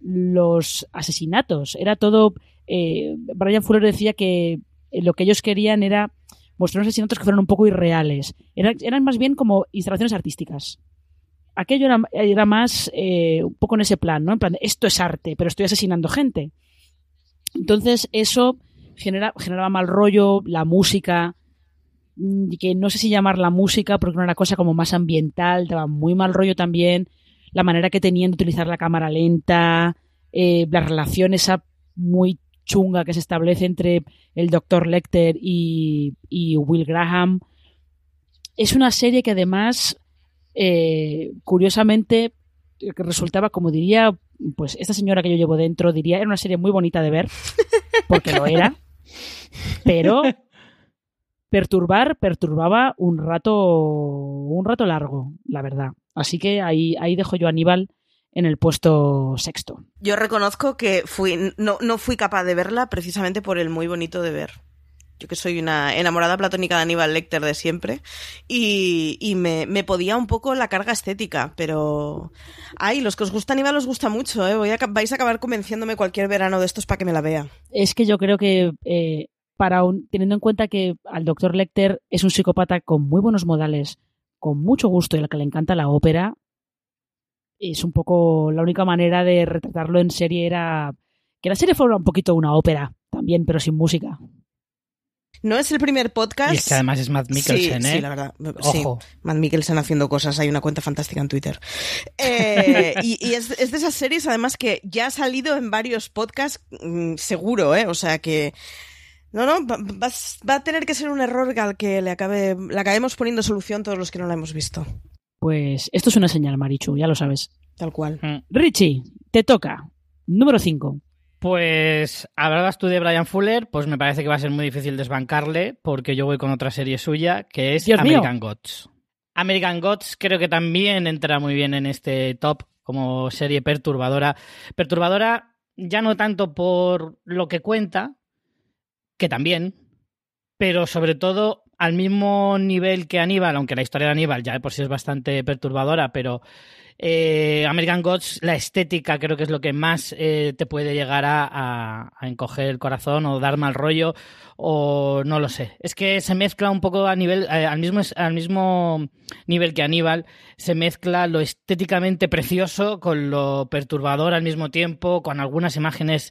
los asesinatos. Era todo... Eh, Brian Fuller decía que lo que ellos querían era mostrar unos asesinatos que fueran un poco irreales. Eran, más bien como instalaciones artísticas. Aquello era, era más eh, un poco en ese plan, ¿no? En plan, esto es arte, pero estoy asesinando gente. Entonces, eso genera, generaba mal rollo, la música, mm, que no sé si llamar la música porque era una cosa como más ambiental, daba muy mal rollo también, la manera que tenían de utilizar la cámara lenta, eh, la relación esa muy chunga que se establece entre el Dr. Lecter y, Will Graham. Es una serie que además, eh, curiosamente, resultaba, como diría, pues esta señora que yo llevo dentro, diría, era una serie muy bonita de ver, porque lo era. Pero perturbar, perturbaba un rato, un rato largo, la verdad. Así que ahí, ahí dejo yo a Aníbal en el puesto sexto. Yo reconozco que fui, no, no fui capaz de verla precisamente por el muy bonito de ver. Que soy una enamorada platónica de Aníbal Lecter de siempre y, y me, me, podía un poco la carga estética, pero... Ay, los que os gusta Aníbal os gusta mucho, ¿eh? Voy a, vais a acabar convenciéndome cualquier verano de estos para que me la vea. Es que yo creo que... Eh, para un, teniendo en cuenta que al doctor Lecter es un psicópata con muy buenos modales, con mucho gusto y al que le encanta la ópera, es un poco la única manera de retratarlo en serie era que la serie fuera un poquito una ópera también, pero sin música. No es el primer podcast. Y es que además es Matt Mikkelsen, ¿eh? Sí, la verdad. Ojo. Matt Mikkelsen haciendo cosas. Hay una cuenta fantástica en Twitter. Eh, y, es, de esas series, además, que ya ha salido en varios podcasts, mm, seguro, ¿eh? O sea que. No, no, va, a tener que ser un error al que le, acabe, le acabemos poniendo solución todos los que no la hemos visto. Pues esto es una señal, Marichu, ya lo sabes. Tal cual. Mm. Richie, te toca. Número 5. Pues hablabas tú de Brian Fuller, pues me parece que va a ser muy difícil desbancarle porque yo voy con otra serie suya que es American Gods. American Gods creo que también entra muy bien en este top como serie perturbadora. Perturbadora ya no tanto por lo que cuenta, que también, pero sobre todo al mismo nivel que Aníbal, aunque la historia de Aníbal ya de por sí es bastante perturbadora, pero eh, American Gods, la estética creo que es lo que más eh, te puede llegar a, encoger el corazón o dar mal rollo o no lo sé. Es que se mezcla un poco a nivel, eh, al, mismo, al mismo nivel que Aníbal, se mezcla lo estéticamente precioso con lo perturbador al mismo tiempo, con algunas imágenes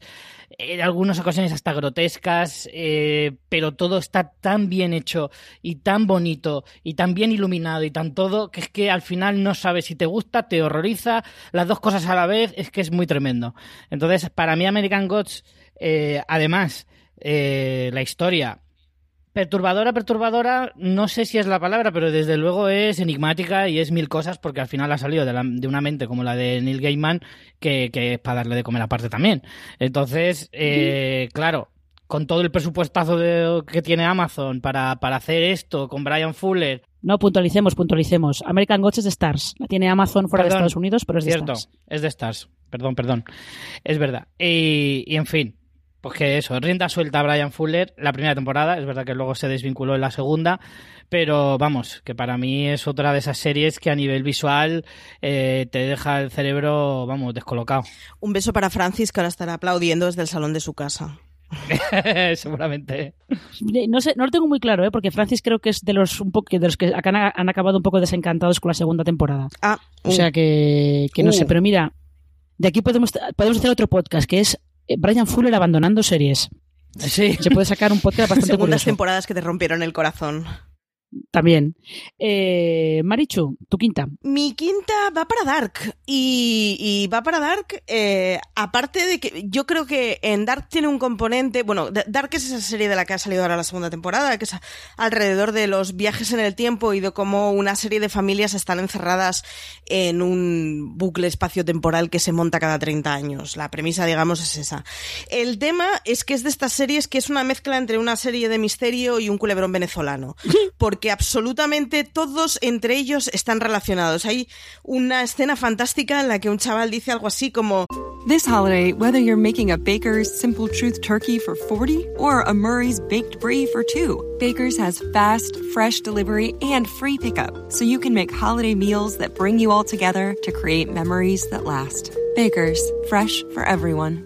en algunas ocasiones hasta grotescas, eh, pero todo está tan bien hecho y tan bonito y tan bien iluminado y tan todo que es que al final no sabes si te gusta, te horroriza, las dos cosas a la vez, es que es muy tremendo. Entonces, para mí American Gods, eh, además, eh, la historia Perturbadora, perturbadora, no sé si es la palabra, pero desde luego es enigmática y es mil cosas porque al final ha salido de, una mente como la de Neil Gaiman que, es para darle de comer aparte también. Entonces, eh, claro, con todo el presupuestazo que tiene Amazon para, hacer esto, con Brian Fuller. No, puntualicemos, puntualicemos. American Gods es de Stars. La tiene Amazon fuera de Estados Unidos, pero es de cierto, Stars. Es de Stars. Perdón, perdón. Es verdad. y en fin, pues que eso, rienda suelta a Brian Fuller la primera temporada, es verdad que luego se desvinculó en la segunda, pero vamos, que para mí es otra de esas series que a nivel visual eh, te deja el cerebro, vamos, descolocado. Un beso para Francis que ahora estará aplaudiendo desde el salón de su casa. Seguramente. No sé, no lo tengo muy claro, ¿eh? porque Francis creo que es de los un poco de los que han, acabado un poco desencantados con la segunda temporada. Ah, o sea uh. que, que no sé, uh. pero mira, de aquí podemos, podemos hacer otro podcast que es Brian Fuller abandonando series. Sí. Se puede sacar un podcast bastante Segundas temporadas que te rompieron el corazón. También. Eh, Marichu, tu quinta. Mi quinta va para Dark. Y, va para Dark, eh, aparte de que yo creo que en Dark tiene un componente. Bueno, Dark es esa serie de la que ha salido ahora la segunda temporada, que es alrededor de los viajes en el tiempo y de cómo una serie de familias están encerradas en un bucle espacio-temporal que se monta cada 30 años. La premisa, digamos, es esa. El tema es que es de estas series que es una mezcla entre una serie de misterio y un culebrón venezolano. Porque que absolutamente todos entre ellos están relacionados. Hay una escena fantástica en la que un chaval dice algo así como This holiday, whether you're making a Baker's Simple Truth turkey for 40 or a Murray's baked brie for 2, Baker's has fast, fresh delivery and free pickup, so you can make holiday meals that bring you all together to create memories that last. Baker's, fresh for everyone.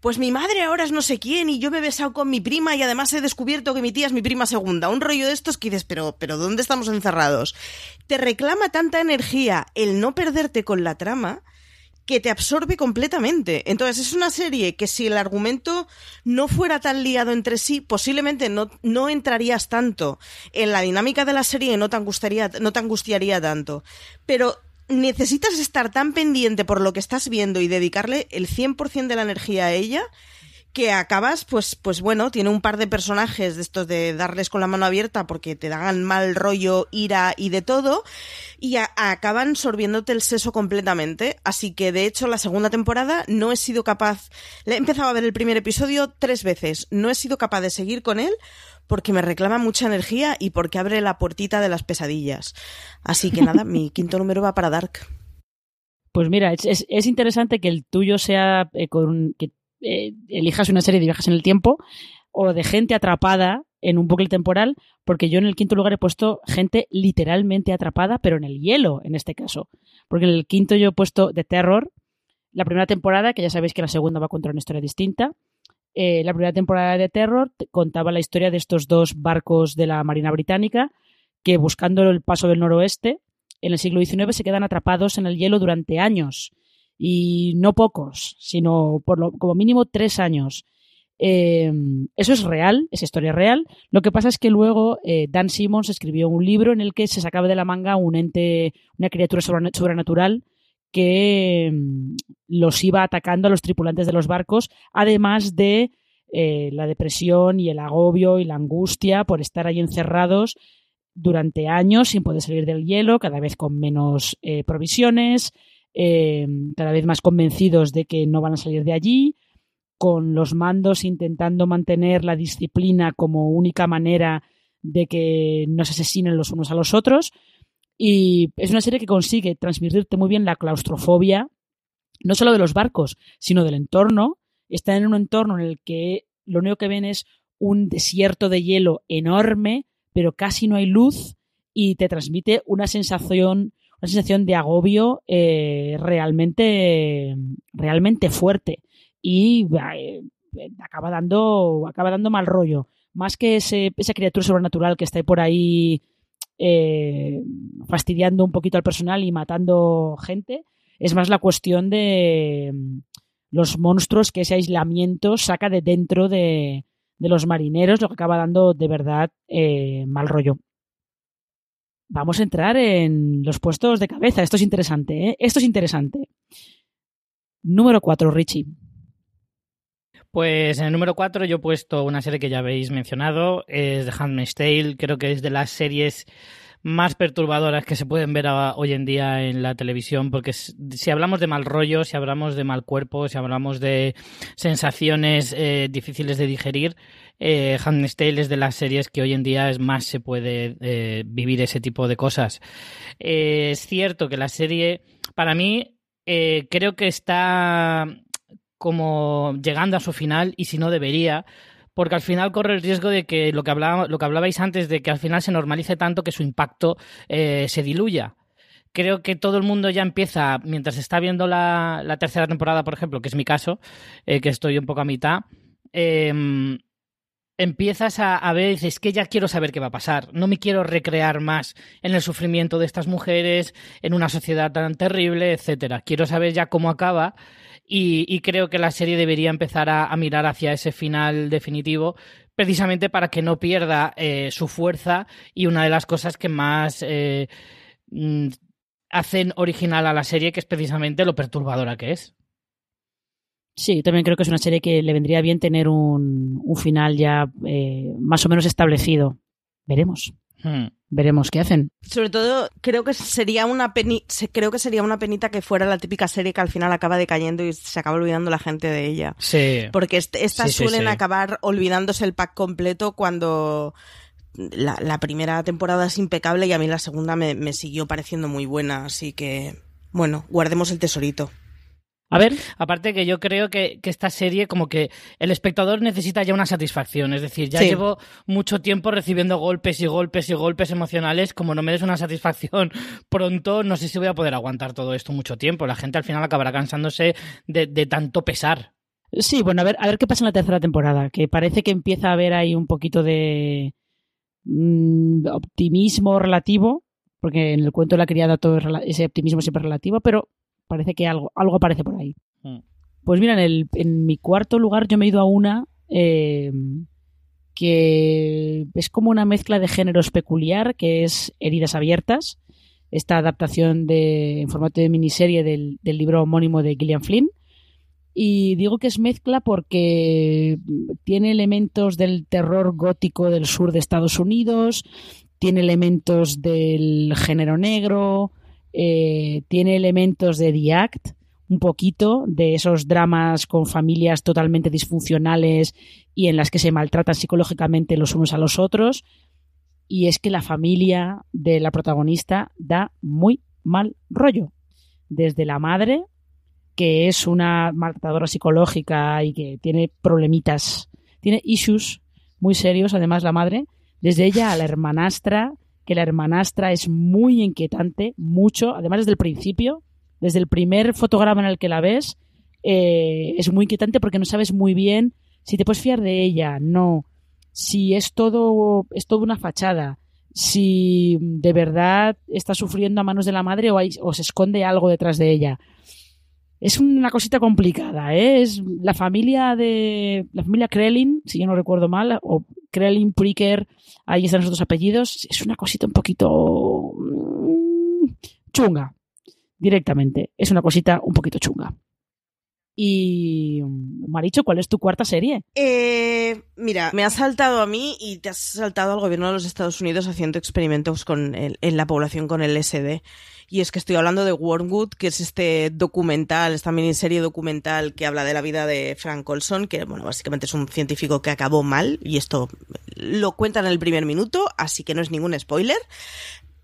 pues mi madre ahora es no sé quién y yo me he besado con mi prima y además he descubierto que mi tía es mi prima segunda. Un rollo de estos que dices, pero, pero ¿dónde estamos encerrados? Te reclama tanta energía el no perderte con la trama que te absorbe completamente. Entonces es una serie que si el argumento no fuera tan liado entre sí, posiblemente no, no entrarías tanto en la dinámica de la serie y no te angustiaría, no te angustiaría tanto. Pero necesitas estar tan pendiente por lo que estás viendo y dedicarle el 100% de la energía a ella que acabas, pues, pues bueno, tiene un par de personajes de estos de darles con la mano abierta porque te dan mal rollo, ira y de todo, y acaban sorbiéndote el seso completamente. Así que, de hecho, la segunda temporada no he sido capaz, he empezado a ver el primer episodio tres veces, no he sido capaz de seguir con él porque me reclama mucha energía y porque abre la puertita de las pesadillas. Así que nada, mi quinto número va para Dark. Pues mira, es, es, interesante que el tuyo sea eh, con que eh, elijas una serie de viajes en el tiempo o de gente atrapada en un bucle temporal, porque yo en el quinto lugar he puesto gente literalmente atrapada, pero en el hielo, en este caso. Porque en el quinto yo he puesto The Terror, la primera temporada, que ya sabéis que la segunda va a contar una historia distinta, eh, la primera temporada de Terror contaba la historia de estos dos barcos de la Marina Británica que buscando el paso del noroeste en el siglo XIX se quedan atrapados en el hielo durante años y no pocos, sino por lo, como mínimo tres años. Eh, eso es real, es historia real. Lo que pasa es que luego eh, Dan Simmons escribió un libro en el que se sacaba de la manga un ente, una criatura sobrenatural que mm, los iba atacando a los tripulantes de los barcos, además de eh, la depresión y el agobio y la angustia por estar ahí encerrados durante años sin poder salir del hielo, cada vez con menos eh, provisiones, eh, cada vez más convencidos de que no van a salir de allí, con los mandos intentando mantener la disciplina como única manera de que no se asesinen los unos a los otros. Y es una serie que consigue transmitirte muy bien la claustrofobia no solo de los barcos, sino del entorno. Están en un entorno en el que lo único que ven es un desierto de hielo enorme, pero casi no hay luz y te transmite una sensación, una sensación de agobio eh, realmente, realmente fuerte y eh, acaba dando, acaba dando mal rollo. Más que ese, esa criatura sobrenatural que está por ahí eh, fastidiando un poquito al personal y matando gente, es más la cuestión de mm, los monstruos que ese aislamiento saca de dentro de, los marineros, lo que acaba dando de verdad eh, mal rollo. Vamos a entrar en los puestos de cabeza. Esto es interesante, ¿eh? Esto es interesante. Número 4, Richie. Pues en el número 4 yo he puesto una serie que ya habéis mencionado, es The Handmaid's Tale, creo que es de las series más perturbadoras que se pueden ver hoy en día en la televisión, porque si hablamos de mal rollo, si hablamos de mal cuerpo, si hablamos de sensaciones eh, difíciles de digerir, eh, Handmaid's Tale es de las series que hoy en día es más se puede eh, vivir ese tipo de cosas. Eh, es cierto que la serie, para mí, creo que está como llegando a su final y si no debería, porque al final corre el riesgo de que lo que, que hablabais antes, de que al final se normalice tanto que su impacto eh, se diluya. Creo que todo el mundo ya empieza, mientras está viendo la, tercera temporada, por ejemplo, que es mi caso, eh, que estoy un poco a mitad, em, empiezas a, a, ver, dices, que ya quiero saber qué va a pasar, no me quiero recrear más en el sufrimiento de estas mujeres, en una sociedad tan terrible, etcétera. Quiero saber ya cómo acaba y, creo que la serie debería empezar a, mirar hacia ese final definitivo precisamente para que no pierda eh, su fuerza y una de las cosas que más eh, mm, hacen original a la serie, que es precisamente lo perturbadora que es. Sí, también creo que es una serie que le vendría bien tener un, final ya eh, más o menos establecido. Veremos. Hmm. Veremos qué hacen. Sobre todo, creo que sería una peni creo que sería una penita que fuera la típica serie que al final acaba decayendo y se acaba olvidando la gente de ella. Sí. Porque estas suelen acabar olvidándose el pack completo cuando la, primera temporada es impecable y a mí la segunda me siguió pareciendo muy buena. Así que, bueno, guardemos el tesorito. A ver, aparte que yo creo que, esta serie como que el espectador necesita ya una satisfacción, es decir, ya llevo mucho tiempo recibiendo golpes y golpes y golpes emocionales, como no me des una satisfacción pronto, no sé si voy a poder aguantar todo esto mucho tiempo, la gente al final acabará cansándose de, tanto pesar. Sí, bueno, a ver, a ver qué pasa en la tercera temporada, que parece que empieza a haber ahí un poquito de mm, optimismo relativo, porque en el cuento de la criada todo ese optimismo siempre relativo, pero parece que algo, algo aparece por ahí. Hmm. Pues mira, en, el, en mi cuarto lugar yo me he ido a una eh, que es como una mezcla de géneros peculiar, que es Heridas Abiertas, esta adaptación de, en formato de miniserie del, del libro homónimo de Gillian Flynn. Y digo que es mezcla porque tiene elementos del terror gótico del sur de Estados Unidos, tiene elementos del género negro, eh, tiene elementos de The Act, un poquito de esos dramas con familias totalmente disfuncionales y en las que se maltratan psicológicamente los unos a los otros. Y es que la familia de la protagonista da muy mal rollo. Desde la madre, que es una maltratadora psicológica y que tiene problemitas, tiene issues muy serios, además la madre, desde ella a la hermanastra, que la hermanastra es muy inquietante, mucho, además desde el principio, desde el primer fotograma en el que la ves, eh, es muy inquietante porque no sabes muy bien si te puedes fiar de ella, no, si es todo, es todo una fachada, si de verdad está sufriendo a manos de la madre o, o se esconde algo detrás de ella. Es una cosita complicada, ¿eh? Es la familia de. La familia Krellin, si yo no recuerdo mal, o Krellin, Pricker, ahí están los otros apellidos. Es una cosita un poquito. Mm, chunga. Directamente. Es una cosita un poquito chunga. Y Maricho, ¿cuál es tu cuarta serie? Eh, mira, me ha saltado a mí y te has saltado al gobierno de los Estados Unidos haciendo experimentos con en la población con el SD. Y es que estoy hablando de Wormwood, que es este documental, esta miniserie documental que habla de la vida de Frank Olson, que bueno, básicamente es un científico que acabó mal, y esto lo cuentan en el primer minuto, así que no es ningún spoiler.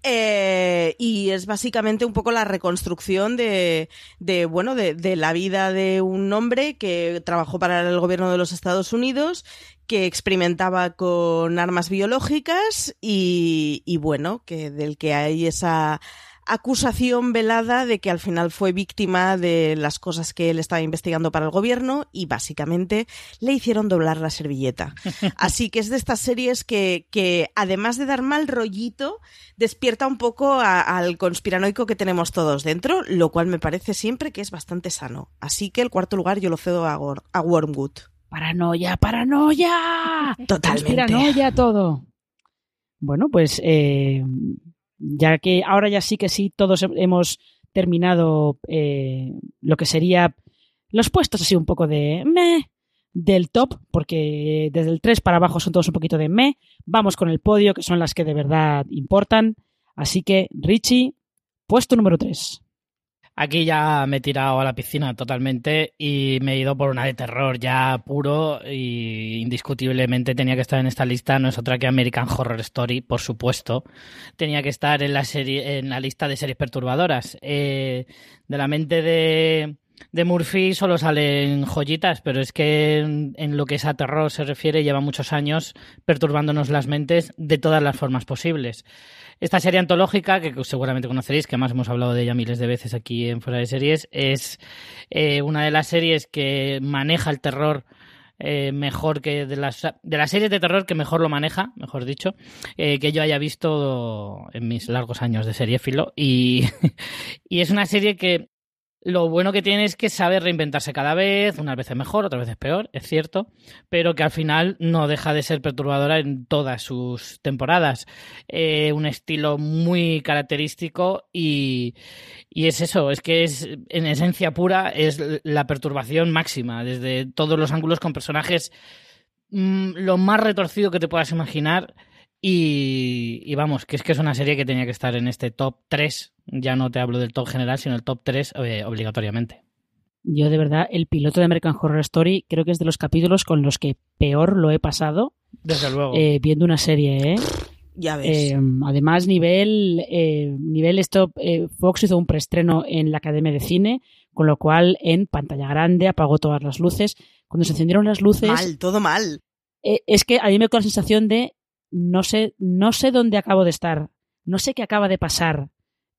Eh, y es básicamente un poco la reconstrucción de, de bueno, de, de, la vida de un hombre que trabajó para el gobierno de los Estados Unidos, que experimentaba con armas biológicas y, y bueno, que del que hay esa acusación velada de que al final fue víctima de las cosas que él estaba investigando para el gobierno y básicamente le hicieron doblar la servilleta. Así que es de estas series que, que además de dar mal rollito, despierta un poco a, al conspiranoico que tenemos todos dentro, lo cual me parece siempre que es bastante sano. Así que el cuarto lugar yo lo cedo a, a Wormwood. Paranoia, paranoia. Totalmente. Paranoia todo. Bueno, pues eh, ya que ahora ya sí que sí, todos hemos terminado eh, lo que sería los puestos así un poco de me del top, porque desde el 3 para abajo son todos un poquito de me. Vamos con el podio, que son las que de verdad importan. Así que, Richie, puesto número 3. Aquí ya me he tirado a la piscina totalmente y me he ido por una de terror ya puro y indiscutiblemente tenía que estar en esta lista. No es otra que American Horror Story, por supuesto. Tenía que estar en la serie, en la lista de series perturbadoras. Eh, de la mente de, de Murphy solo salen joyitas, pero es que en, lo que es a terror se refiere lleva muchos años perturbándonos las mentes de todas las formas posibles. Esta serie antológica, que seguramente conoceréis, que además hemos hablado de ella miles de veces aquí en Fuera de Series, es eh, una de las series que maneja el terror eh, mejor que de las, de las series de terror que mejor lo maneja, mejor dicho, eh, que yo haya visto en mis largos años de seriéfilo. Y, y es una serie que lo bueno que tiene es que sabe reinventarse cada vez, unas veces mejor, otras veces peor, es cierto, pero que al final no deja de ser perturbadora en todas sus temporadas. Eh, un estilo muy característico y, y, es eso, es que es en esencia pura es la perturbación máxima, desde todos los ángulos con personajes mmm, lo más retorcido que te puedas imaginar. Y, y, vamos, que es que es una serie que tenía que estar en este top 3. Ya no te hablo del top general, sino el top 3 eh, obligatoriamente. Yo de verdad, el piloto de American Horror Story creo que es de los capítulos con los que peor lo he pasado. Desde luego. Eh, viendo una serie, ¿eh? Ya ves. Eh, además, nivel, nivel esto, Fox hizo un preestreno en la Academia de Cine, con lo cual en pantalla grande apagó todas las luces. Cuando se encendieron las luces... Mal, todo mal. es que a mí me dio la sensación de no sé, no sé dónde acabo de estar, no sé qué acaba de pasar.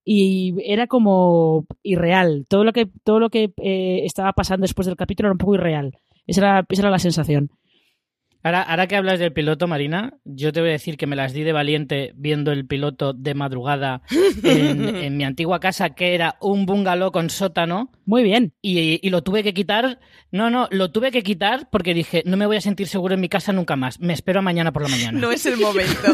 Y era como irreal. Todo lo que, todo lo que eh, estaba pasando después del capítulo era un poco irreal. Esa era, esa era la sensación. Ahora, ahora que hablas del piloto, Marina, yo te voy a decir que me las di de valiente viendo el piloto de madrugada en, en mi antigua casa, que era un bungalow con sótano. Muy bien. Y, y, lo tuve que quitar. No, no, lo tuve que quitar porque dije, no me voy a sentir seguro en mi casa nunca más. Me espero a mañana por la mañana. No es el momento.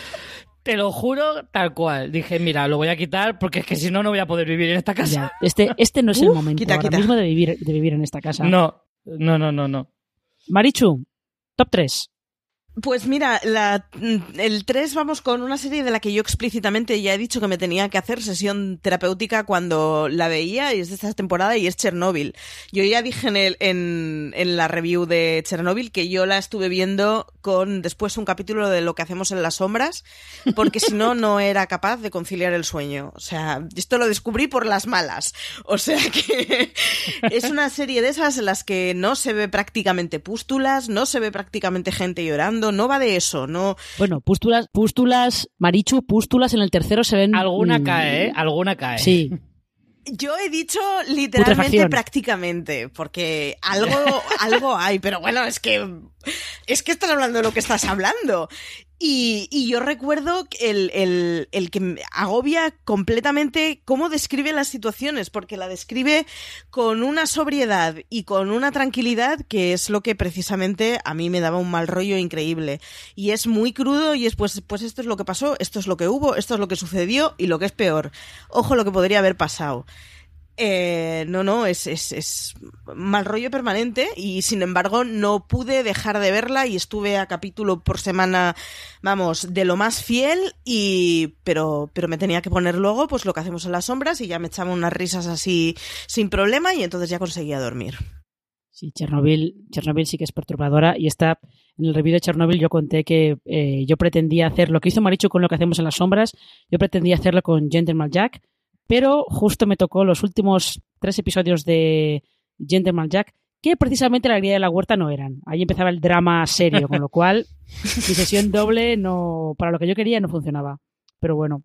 Te lo juro, tal cual. Dije, mira, lo voy a quitar porque es que si no, no voy a poder vivir en esta casa. Ya, este, este no es el momento quita, ahora quita. mismo de vivir, de vivir en esta casa. No, no, no, no, no. Marichu, Top 3. Pues mira, la, el 3 vamos con una serie de la que yo explícitamente ya he dicho que me tenía que hacer sesión terapéutica cuando la veía y es de esta temporada y es Chernobyl. Yo ya dije en, el, en, en la review de Chernobyl que yo la estuve viendo con después un capítulo de lo que hacemos en las sombras porque si no, no era capaz de conciliar el sueño. O sea, esto lo descubrí por las malas. O sea que es una serie de esas en las que no se ve prácticamente pústulas, no se ve prácticamente gente llorando no va de eso, no. Bueno, pústulas, pústulas, Marichu, pústulas en el tercero se ven. Alguna mmm... cae, ¿eh? Alguna cae. Sí. Yo he dicho literalmente prácticamente, porque algo, algo hay, pero bueno, es que es que estás hablando de lo que estás hablando. Y, y yo recuerdo el, el, el, que agobia completamente cómo describe las situaciones, porque la describe con una sobriedad y con una tranquilidad que es lo que precisamente a mí me daba un mal rollo increíble. Y es muy crudo y es pues, pues esto es lo que pasó, esto es lo que hubo, esto es lo que sucedió y lo que es peor. Ojo lo que podría haber pasado. Eh, no, no, es, es, mal rollo permanente y sin embargo no pude dejar de verla y estuve a capítulo por semana, vamos, de lo más fiel y, pero, pero me tenía que poner luego pues lo que hacemos en las sombras y ya me echaba unas risas así sin problema y entonces ya conseguía dormir. Sí, Chernobyl, Chernobyl sí que es perturbadora y está en el review de Chernobyl yo conté que eh, yo pretendía hacer lo que hizo Marichu con lo que hacemos en las sombras, yo pretendía hacerlo con Gentleman Jack, pero justo me tocó los últimos tres episodios de Gentleman Jack que precisamente la alegría de la huerta no eran. Ahí empezaba el drama serio, con lo cual mi sesión doble no para lo que yo quería no funcionaba. Pero bueno.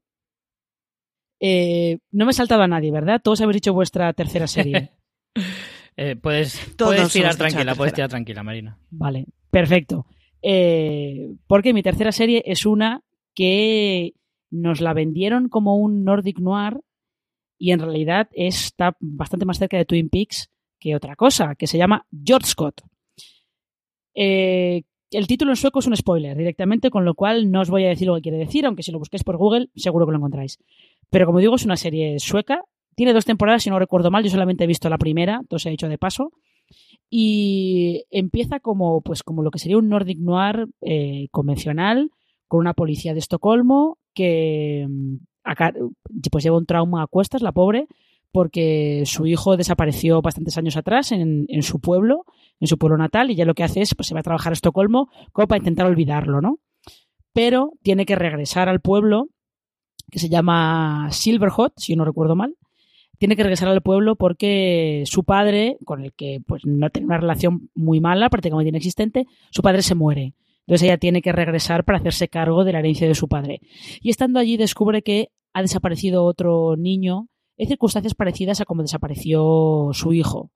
Eh, no me he saltado a nadie, ¿verdad? Todos habéis dicho vuestra tercera serie. Eh, puedes, puedes tirar tranquila, puedes tirar tranquila, Marina. Vale, perfecto. Eh, porque mi tercera serie es una que nos la vendieron como un Nordic Noir y en realidad está bastante más cerca de Twin Peaks que otra cosa, que se llama George Scott. Eh, el título en sueco es un spoiler directamente, con lo cual no os voy a decir lo que quiere decir, aunque si lo busquéis por Google seguro que lo encontráis. Pero como digo, es una serie sueca tiene dos temporadas, si no recuerdo mal, yo solamente he visto la primera, entonces he hecho de paso. Y empieza como, pues, como lo que sería un Nordic Noir eh, convencional, con una policía de Estocolmo que mm, acá, pues lleva un trauma a cuestas, la pobre, porque su hijo desapareció bastantes años atrás en, su pueblo, en su pueblo natal, y ya lo que hace es, pues se va a trabajar a Estocolmo como para intentar olvidarlo, ¿no? Pero tiene que regresar al pueblo, que se llama Silverhot, si no recuerdo mal, tiene que regresar al pueblo porque su padre, con el que pues no tiene una relación muy mala, prácticamente inexistente, su padre se muere. Entonces ella tiene que regresar para hacerse cargo de la herencia de su padre. Y estando allí descubre que ha desaparecido otro niño en circunstancias parecidas a como desapareció su hijo.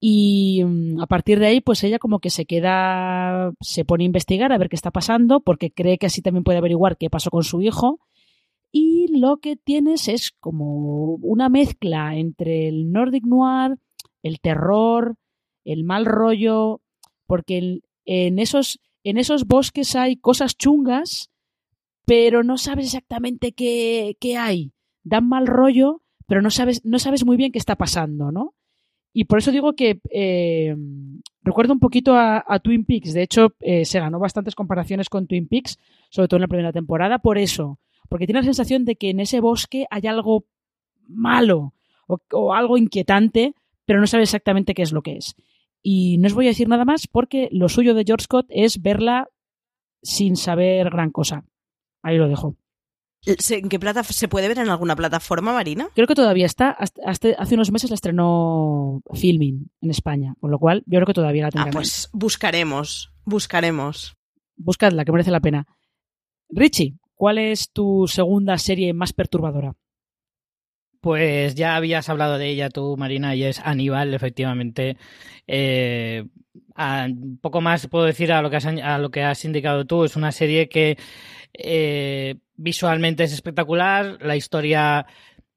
Y mm, a partir de ahí, pues ella como que se queda, se pone a investigar a ver qué está pasando, porque cree que así también puede averiguar qué pasó con su hijo y lo que tienes es como una mezcla entre el Nordic Noir, el terror, el mal rollo, porque en esos, en esos bosques hay cosas chungas, pero no sabes exactamente qué, qué hay. Dan mal rollo, pero no sabes, no sabes muy bien qué está pasando, ¿no? Y por eso digo que eh, recuerdo un poquito a, Twin Peaks. De hecho, eh, se ganó bastantes comparaciones con Twin Peaks, sobre todo en la primera temporada, por eso porque tiene la sensación de que en ese bosque hay algo malo o, algo inquietante, pero no sabe exactamente qué es lo que es. Y no os voy a decir nada más porque lo suyo de George Scott es verla sin saber gran cosa. Ahí lo dejo. ¿En qué plata se puede ver en alguna plataforma, Marina? Creo que todavía está. Hasta, hace unos meses la estrenó Filming en España, con lo cual yo creo que todavía la tendrán. Ah, pues buscaremos, buscaremos. Buscadla, que merece la pena. Richie, ¿Cuál es tu segunda serie más perturbadora? Pues ya habías hablado de ella tú, Marina, y es Aníbal, efectivamente. Eh, poco más puedo decir a lo que has, a lo que has indicado tú. Es una serie que eh, visualmente es espectacular, la historia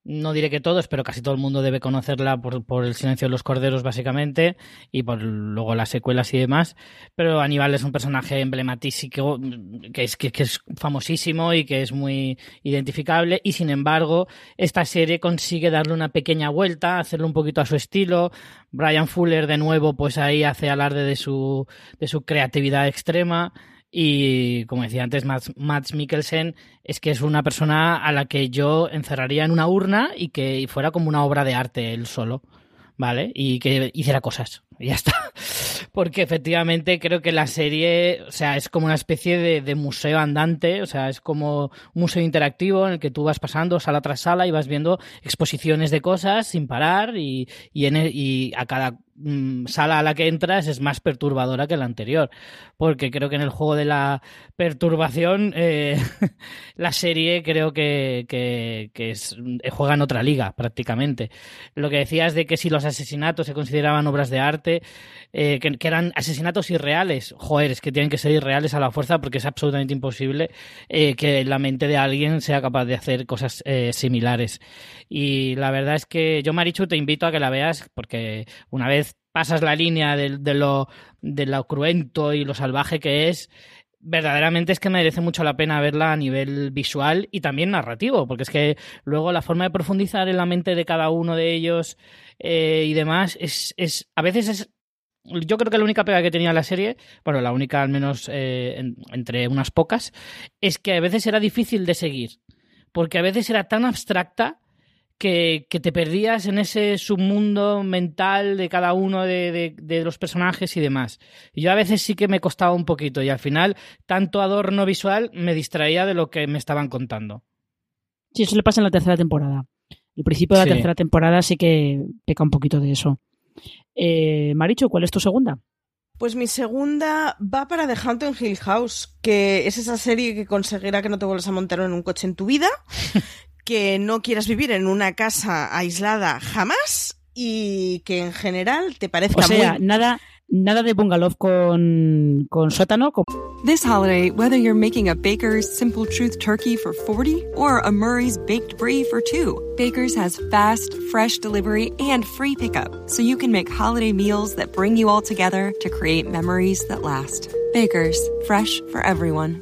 no diré que todos, pero casi todo el mundo debe conocerla por, por, el silencio de los corderos, básicamente, y por luego las secuelas y demás. Pero Aníbal es un personaje emblemático, que es, que, es famosísimo y que es muy identificable, y sin embargo, esta serie consigue darle una pequeña vuelta, hacerlo un poquito a su estilo. Brian Fuller, de nuevo, pues ahí hace alarde de su, de su creatividad extrema. Y como decía antes, Max Mikkelsen es que es una persona a la que yo encerraría en una urna y que fuera como una obra de arte él solo, ¿vale? Y que hiciera cosas. Y ya está. Porque efectivamente creo que la serie, o sea, es como una especie de, museo andante, o sea, es como un museo interactivo en el que tú vas pasando sala tras sala y vas viendo exposiciones de cosas sin parar y, y, a cada sala a la que entras es más perturbadora que la anterior. Porque creo que en el juego de la perturbación, eh, la serie creo que, que, es, eh, juega en otra liga prácticamente. Lo que decías de que si los asesinatos se consideraban obras de arte, eh, que, eran asesinatos irreales, joder, es que tienen que ser irreales a la fuerza porque es absolutamente imposible que la mente de alguien sea capaz de hacer cosas similares. Y la verdad es que yo, Marichu, te invito a que la veas porque una vez pasas la línea de, lo, de lo cruento y lo salvaje que es, verdaderamente es que merece mucho la pena verla a nivel visual y también narrativo, porque es que luego la forma de profundizar en la mente de cada uno de ellos eh, y demás es, es, a veces es yo creo que la única pega que tenía la serie, bueno, la única al menos eh, entre unas pocas, es que a veces era difícil de seguir, porque a veces era tan abstracta que, te perdías en ese submundo mental de cada uno de, los personajes y demás. Y yo a veces sí que me costaba un poquito y al final tanto adorno visual me distraía de lo que me estaban contando. Sí, eso le pasa en la tercera temporada. El principio de la tercera temporada sí que peca un poquito de eso. Eh, Maricho, ¿cuál es tu segunda? Pues mi segunda va para The Haunted Hill House, que es esa serie que conseguirá que no te vuelvas a montar en un coche en tu vida, que no quieras vivir en una casa aislada jamás y que en general te parezca o sea, nada nada de bungalow con con sótano. Con... This holiday, whether you're making a Baker's Simple Truth turkey for 40 or a Murray's baked brie for 2, Baker's has fast, fresh delivery and free pickup, so you can make holiday meals that bring you all together to create memories that last. Baker's, fresh for everyone.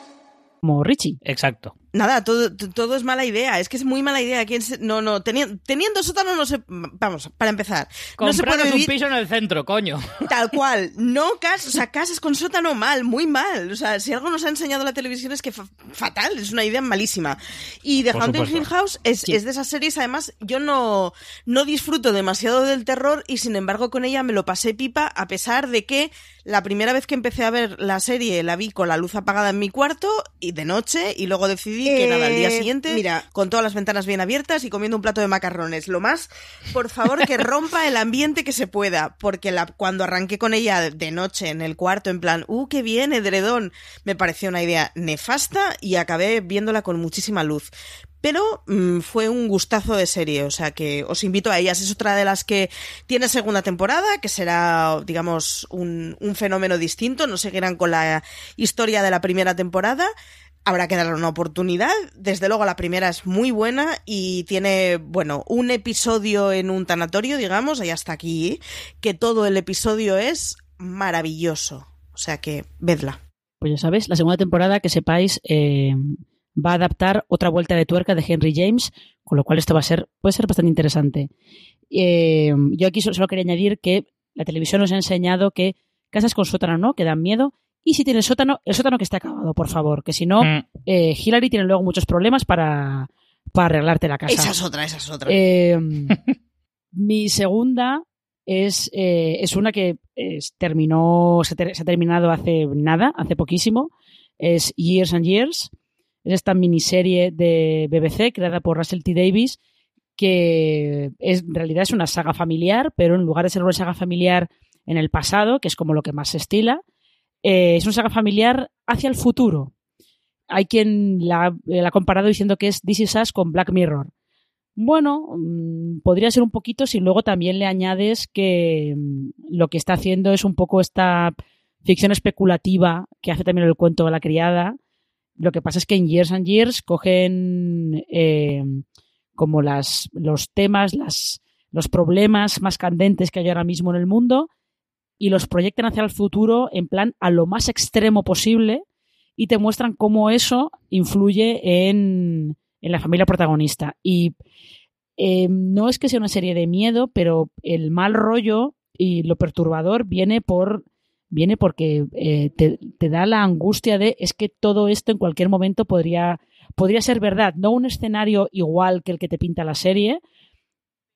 como Richie. Exacto. Nada, todo, todo es mala idea. Es que es muy mala idea. No, no, teniendo, teniendo sótano no se... Vamos, para empezar. no se puede un piso en el centro, coño. Tal cual. No casas, o sea, casas con sótano mal, muy mal. O sea, si algo nos ha enseñado la televisión es que fatal, es una idea malísima. Y The Haunted Hill House es, es, de esas series, además, yo no, no disfruto demasiado del terror y sin embargo con ella me lo pasé pipa a pesar de que la primera vez que empecé a ver la serie la vi con la luz apagada en mi cuarto y de noche y luego decidí que nada, al día eh, siguiente, mira, con todas las ventanas bien abiertas y comiendo un plato de macarrones. Lo más, por favor, que rompa el ambiente que se pueda, porque la, cuando arranqué con ella de noche en el cuarto, en plan, ¡uh, qué bien, edredón! Me pareció una idea nefasta y acabé viéndola con muchísima luz pero mm, fue un gustazo de serie, o sea que os invito a ellas. Es otra de las que tiene segunda temporada, que será, digamos, un, un fenómeno distinto, no seguirán con la historia de la primera temporada. Habrá que darle una oportunidad. Desde luego la primera es muy buena y tiene, bueno, un episodio en un tanatorio, digamos, ahí hasta aquí, que todo el episodio es maravilloso. O sea que, vedla. Pues ya sabes, la segunda temporada, que sepáis, eh, va a adaptar otra vuelta de tuerca de Henry James, con lo cual esto va a ser, puede ser bastante interesante. Eh, yo aquí solo, quería añadir que la televisión nos ha enseñado que casas con sótano no, que dan miedo, y si tiene sótano, el sótano que esté acabado, por favor, que si no, mm. eh, Hillary tiene luego muchos problemas para, para arreglarte la casa. Esa es otra, esa es otra. Eh, mi segunda es, es una que terminó, se, se, ha terminado hace nada, hace poquísimo. Es Years and Years. Es esta miniserie de BBC creada por Russell T. Davis que es, en realidad es una saga familiar, pero en lugar de ser una saga familiar en el pasado, que es como lo que más se estila, eh, es una saga familiar hacia el futuro. Hay quien la, ha comparado diciendo que es This Is con Black Mirror. Bueno, mm, podría ser un poquito si luego también le añades que mm, lo que está haciendo es un poco esta ficción especulativa que hace también el cuento de la criada, lo que pasa es que en Years and Years cogen eh, como los temas, los problemas más candentes que hay ahora mismo en el mundo y los proyectan hacia el futuro en plan a lo más extremo posible y te muestran cómo eso influye en, en la familia protagonista. Y eh, no es que sea una serie de miedo, pero el mal rollo y lo perturbador viene por viene porque eh, te, da la angustia de es que todo esto en cualquier momento podría, podría ser verdad. No un escenario igual que el que te pinta la serie,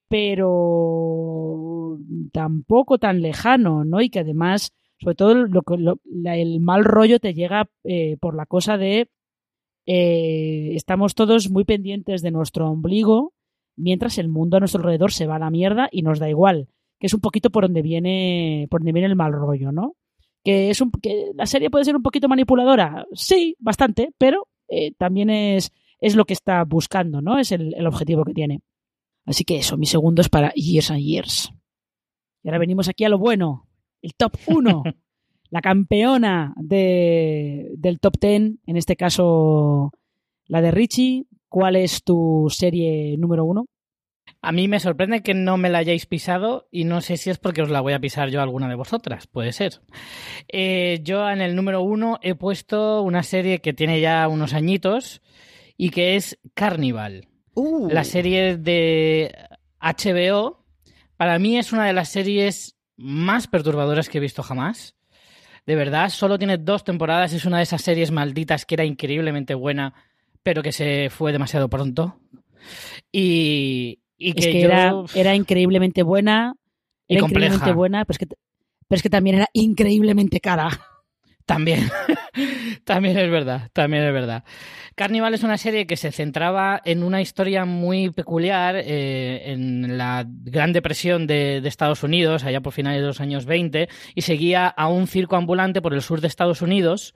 pero tampoco tan lejano, ¿no? Y que además, sobre todo, lo, el mal rollo te llega eh, por la cosa de eh, estamos todos muy pendientes de nuestro ombligo mientras el mundo a nuestro alrededor se va a la mierda y nos da igual que es un poquito por donde viene por donde viene el mal rollo, ¿no? que es un, que la serie puede ser un poquito manipuladora, sí, bastante, pero eh, también es, es lo que está buscando, ¿no? Es el, objetivo que tiene. Así que eso, mi segundo es para Years and Years. Y ahora venimos aquí a lo bueno, el top 1. la campeona de, del top 10, en este caso la de Richie. ¿Cuál es tu serie número uno? A mí me sorprende que no me la hayáis pisado y no sé si es porque os la voy a pisar yo a alguna de vosotras, puede ser. Eh, yo en el número uno he puesto una serie que tiene ya unos añitos y que es Carnival. Uh. La serie de HBO, para mí es una de las series más perturbadoras que he visto jamás. De verdad, solo tiene dos temporadas, es una de esas series malditas que era increíblemente buena, pero que se fue demasiado pronto. Y, y Es que, yo- era, era increíblemente buena. Y Era compleja. increíblemente buena, pero es, que, pero es que también era increíblemente cara. También, también es verdad, también es verdad. Carnival es una serie que se centraba en una historia muy peculiar eh, en la Gran Depresión de, de Estados Unidos, allá por finales de los años 20, y seguía a un circo ambulante por el sur de Estados Unidos.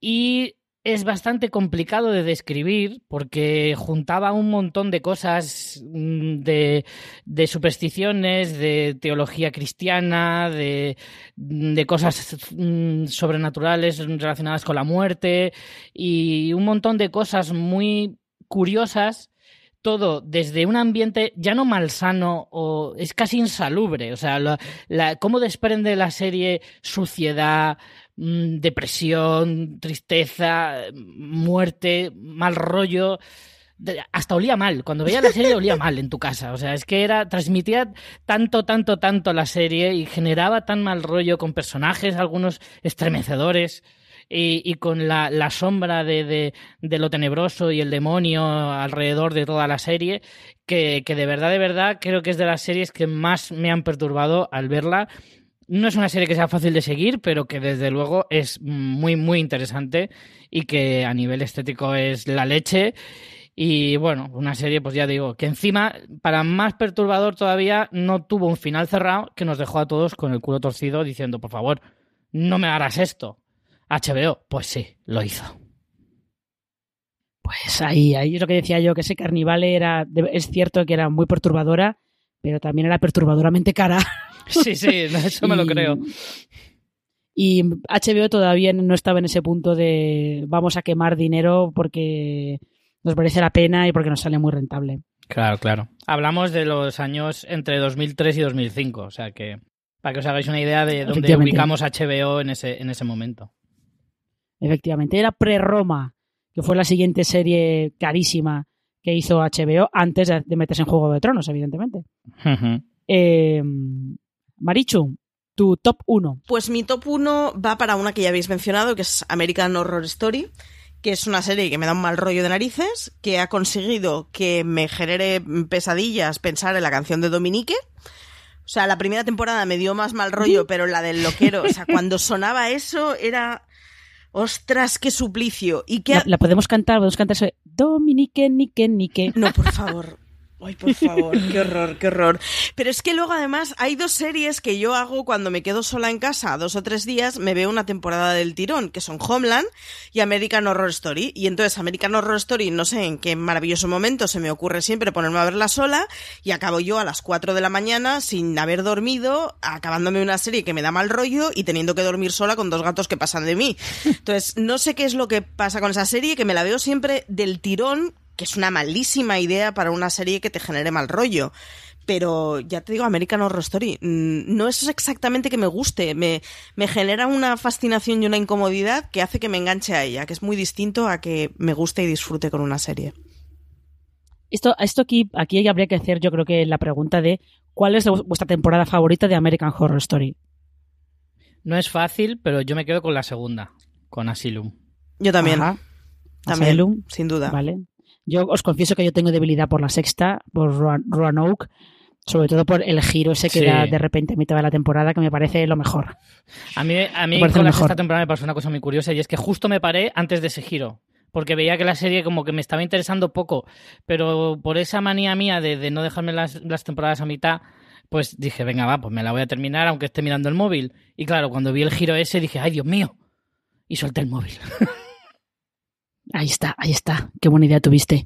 Y es bastante complicado de describir porque juntaba un montón de cosas mm, de, supersticiones, de teología cristiana, de, de cosas mm, sobrenaturales relacionadas con la muerte y un montón de cosas muy curiosas. Todo desde un ambiente ya no malsano o es casi insalubre. O sea, la, cómo desprende la serie suciedad, mm, depresión, tristeza, muerte, mal rollo. Hasta olía mal. Cuando veía la serie olía mal en tu casa. O sea, es que era. transmitía tanto, tanto, tanto la serie y generaba tan mal rollo con personajes, algunos estremecedores. Y, con la, la sombra de, de- de lo tenebroso y el demonio alrededor de toda la serie, que, que de verdad, de verdad, creo que es de las series que más me han perturbado al verla. No es una serie que sea fácil de seguir, pero que desde luego es muy, muy interesante y que a nivel estético es la leche. Y bueno, una serie, pues ya digo, que encima, para más perturbador todavía, no tuvo un final cerrado que nos dejó a todos con el culo torcido diciendo, por favor, no me harás esto. HBO, pues sí, lo hizo. Pues ahí, ahí es lo que decía yo, que ese carnival era, es cierto que era muy perturbadora, pero también era perturbadoramente cara. Sí, sí, eso me lo creo. Y HBO todavía no estaba en ese punto de vamos a quemar dinero porque nos merece la pena y porque nos sale muy rentable. Claro, claro. Hablamos de los años entre 2003 y 2005, o sea que para que os hagáis una idea de dónde ubicamos HBO en ese, en ese momento. Efectivamente, era pre-Roma, que fue la siguiente serie carísima que hizo HBO antes de, meterse en Juego de Tronos, evidentemente. Eh, Marichu, tu top 1. Pues mi top 1 va para una que ya habéis mencionado, que es American Horror Story, que es una serie que me da un mal rollo de narices, que ha conseguido que me genere pesadillas pensar en la canción de Dominique. O sea, la primera temporada me dio más mal rollo, pero la del loquero, o sea, cuando sonaba eso era... ¡Ostras, qué suplicio! Y que... La, la podemos cantar, podemos cantar eso de Dominique, Nique, Nique. No, por favor. Ay, por favor, qué horror, qué horror. Pero es que luego además hay dos series que yo hago cuando me quedo sola en casa dos o tres días, me veo una temporada del tirón, que son Homeland y American Horror Story. Y entonces American Horror Story, no sé en qué maravilloso momento se me ocurre siempre ponerme a verla sola y acabo yo a las 4 de la mañana sin haber dormido, acabándome una serie que me da mal rollo y teniendo que dormir sola con dos gatos que pasan de mí. Entonces, no sé qué es lo que pasa con esa serie, que me la veo siempre del tirón que es una malísima idea para una serie que te genere mal rollo. Pero ya te digo, American Horror Story, mm, no es exactamente que me guste, me, me genera una fascinación y una incomodidad que hace que me enganche a ella, que es muy distinto a que me guste y disfrute con una serie. Esto, esto aquí, aquí habría que hacer, yo creo que la pregunta de ¿cuál es vuestra temporada favorita de American Horror Story? No es fácil, pero yo me quedo con la segunda, con Asylum. Yo también. Ajá. También, Asylum, sin duda. Vale. Yo os confieso que yo tengo debilidad por la sexta, por Roan- Roanoke, sobre todo por el giro ese que Sí. da de repente a mitad de la temporada, que me parece lo mejor. A mí, a mí con la mejor. sexta temporada me pasó una cosa muy curiosa y es que justo me paré antes de ese giro. Porque veía que la serie como que me estaba interesando poco, pero por esa manía mía de, de no dejarme las, las temporadas a mitad, pues dije, venga, va, pues me la voy a terminar aunque esté mirando el móvil. Y claro, cuando vi el giro ese dije, ay, Dios mío. Y solté el móvil. Ahí está, ahí está. Qué buena idea tuviste.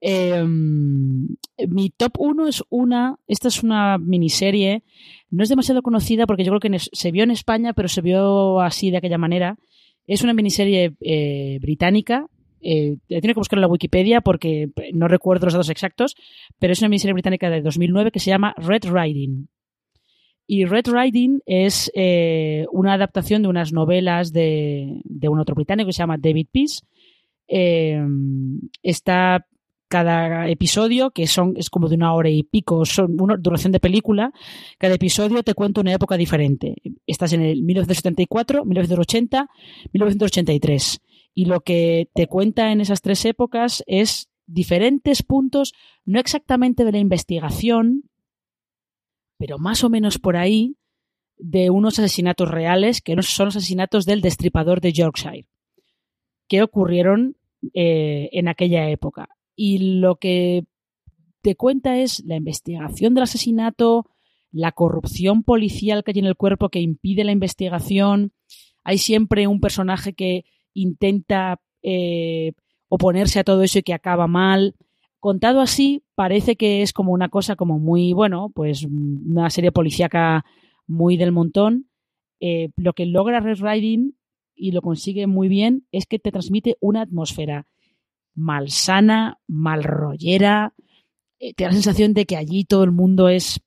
Em, mi top 1 es una. Esta es una miniserie. No es demasiado conocida porque yo creo que se vio en España, pero se vio así de aquella manera. Es una miniserie eh, británica. Eh, tengo que buscar en la Wikipedia porque no recuerdo los datos exactos, pero es una miniserie británica de 2009 que se llama Red Riding. Y Red Riding es eh, una adaptación de unas novelas de, de, un otro británico que se llama David Peace eh, está cada episodio, que son, es como de una hora y pico, son una duración de película, cada episodio te cuenta una época diferente. Estás en el 1974, 1980, 1983. Y lo que te cuenta en esas tres épocas es diferentes puntos, no exactamente de la investigación, pero más o menos por ahí, de unos asesinatos reales, que son los asesinatos del destripador de Yorkshire, que ocurrieron eh, en aquella época. Y lo que te cuenta es la investigación del asesinato, la corrupción policial que hay en el cuerpo que impide la investigación. Hay siempre un personaje que intenta eh, oponerse a todo eso y que acaba mal. Contado así, parece que es como una cosa como muy, bueno, pues una serie policíaca muy del montón. Eh, lo que logra Red Riding y lo consigue muy bien es que te transmite una atmósfera malsana, malrollera. Eh, te da la sensación de que allí todo el mundo es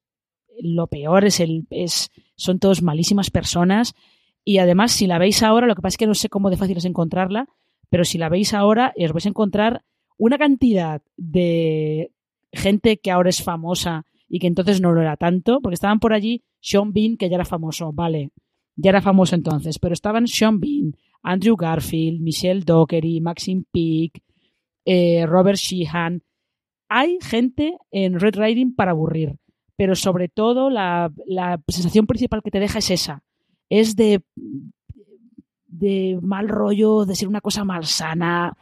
lo peor, es el, es, son todos malísimas personas. Y además, si la veis ahora, lo que pasa es que no sé cómo de fácil es encontrarla, pero si la veis ahora, os vais a encontrar una cantidad de gente que ahora es famosa y que entonces no lo era tanto, porque estaban por allí Sean Bean, que ya era famoso, vale, ya era famoso entonces, pero estaban Sean Bean, Andrew Garfield, Michelle Dockery, Maxine Peake, eh, Robert Sheehan. Hay gente en Red Riding para aburrir, pero sobre todo la, sensación principal que te deja es esa. Es de, de mal rollo, de ser una cosa malsana,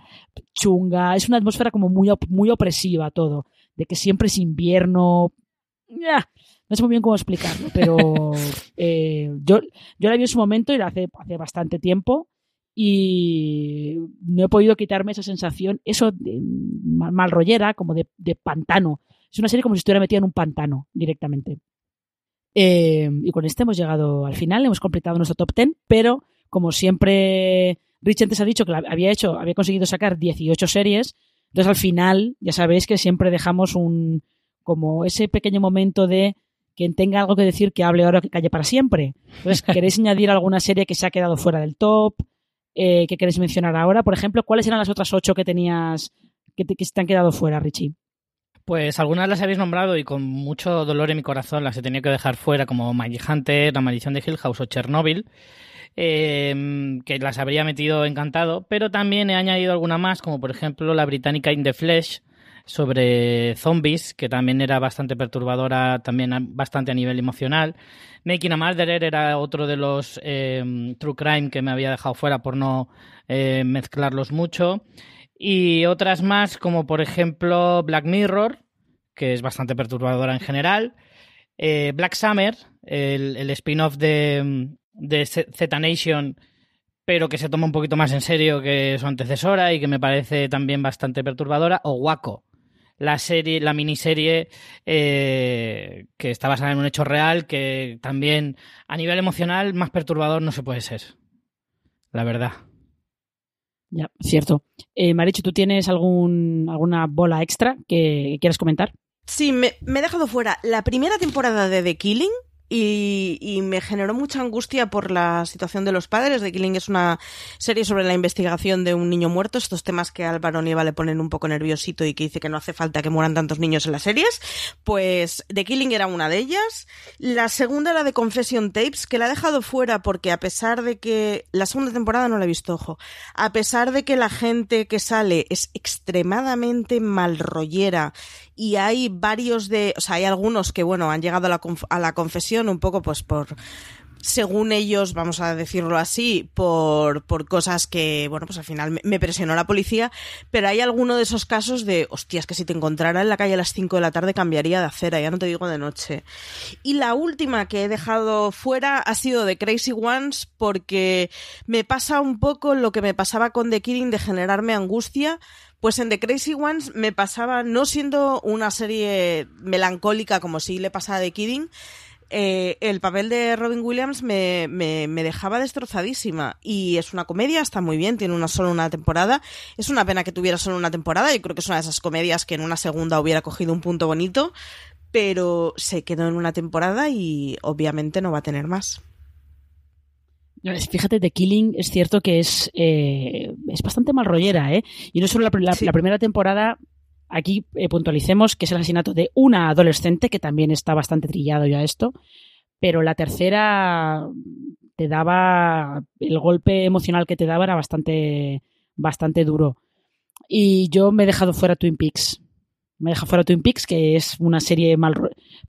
chunga. Es una atmósfera como muy, muy opresiva todo. De que siempre es invierno. No sé muy bien cómo explicarlo, pero eh, yo, yo la vi en su momento y la hace, hace bastante tiempo y no he podido quitarme esa sensación, eso de mal, rollera, como de, pantano. Es una serie como si estuviera metida en un pantano directamente. Eh, y con este hemos llegado al final, hemos completado nuestro top 10, pero como siempre Rich antes ha dicho que había hecho, había conseguido sacar 18 series, entonces al final ya sabéis que siempre dejamos un como ese pequeño momento de quien tenga algo que decir que hable ahora que calle para siempre. Entonces, ¿queréis añadir alguna serie que se ha quedado fuera del top? Eh, que queréis mencionar ahora? Por ejemplo, ¿cuáles eran las otras ocho que tenías que te, que te han quedado fuera, Richie? Pues algunas las habéis nombrado y con mucho dolor en mi corazón las he tenido que dejar fuera, como Magic Hunter, La Maldición de Hill House o Chernobyl, eh, que las habría metido encantado, pero también he añadido alguna más, como por ejemplo la británica In the Flesh, sobre zombies, que también era bastante perturbadora, también bastante a nivel emocional. Making a Murderer era otro de los eh, True Crime que me había dejado fuera por no eh, mezclarlos mucho. Y otras más, como por ejemplo Black Mirror, que es bastante perturbadora en general. Eh, Black Summer, el, el spin-off de, de Z Nation, pero que se toma un poquito más en serio que su antecesora y que me parece también bastante perturbadora. O Waco, la serie, la miniserie eh, que está basada en un hecho real, que también a nivel emocional más perturbador no se puede ser. La verdad. Ya, cierto. Eh, Marichu, ¿tú tienes algún, alguna bola extra que quieras comentar? Sí, me, me he dejado fuera la primera temporada de The Killing, y, me generó mucha angustia por la situación de los padres. The Killing es una serie sobre la investigación de un niño muerto, estos temas que a Álvaro Nieva le ponen un poco nerviosito y que dice que no hace falta que mueran tantos niños en las series. Pues The Killing era una de ellas. La segunda era de Confession Tapes, que la he dejado fuera porque a pesar de que la segunda temporada no la he visto, ojo, a pesar de que la gente que sale es extremadamente mal rollera y hay varios de, o sea, hay algunos que, bueno, han llegado a la, a la confesión un poco pues por según ellos, vamos a decirlo así, por, por cosas que, bueno, pues al final me, presionó la policía, pero hay alguno de esos casos de, hostias, que si te encontrara en la calle a las 5 de la tarde cambiaría de acera, ya no te digo de noche. Y la última que he dejado fuera ha sido de Crazy Ones porque me pasa un poco lo que me pasaba con The Kidding de generarme angustia, pues en The Crazy Ones me pasaba, no siendo una serie melancólica como si le pasaba The Kidding, eh, el papel de Robin Williams me, me, dejaba destrozadísima. Y es una comedia, está muy bien, tiene una solo una temporada. Es una pena que tuviera solo una temporada. Yo creo que es una de esas comedias que en una segunda hubiera cogido un punto bonito. Pero se quedó en una temporada y obviamente no va a tener más. Fíjate, The Killing es cierto que es, eh, es bastante mal rollera, ¿eh? Y no solo la, la primera temporada Aquí eh, puntualicemos que es el asesinato de una adolescente, que también está bastante trillado ya esto, pero la tercera te daba, el golpe emocional que te daba era bastante, bastante duro. Y yo me he dejado fuera Twin Peaks. Me he dejado fuera Twin Peaks, que es una serie mal,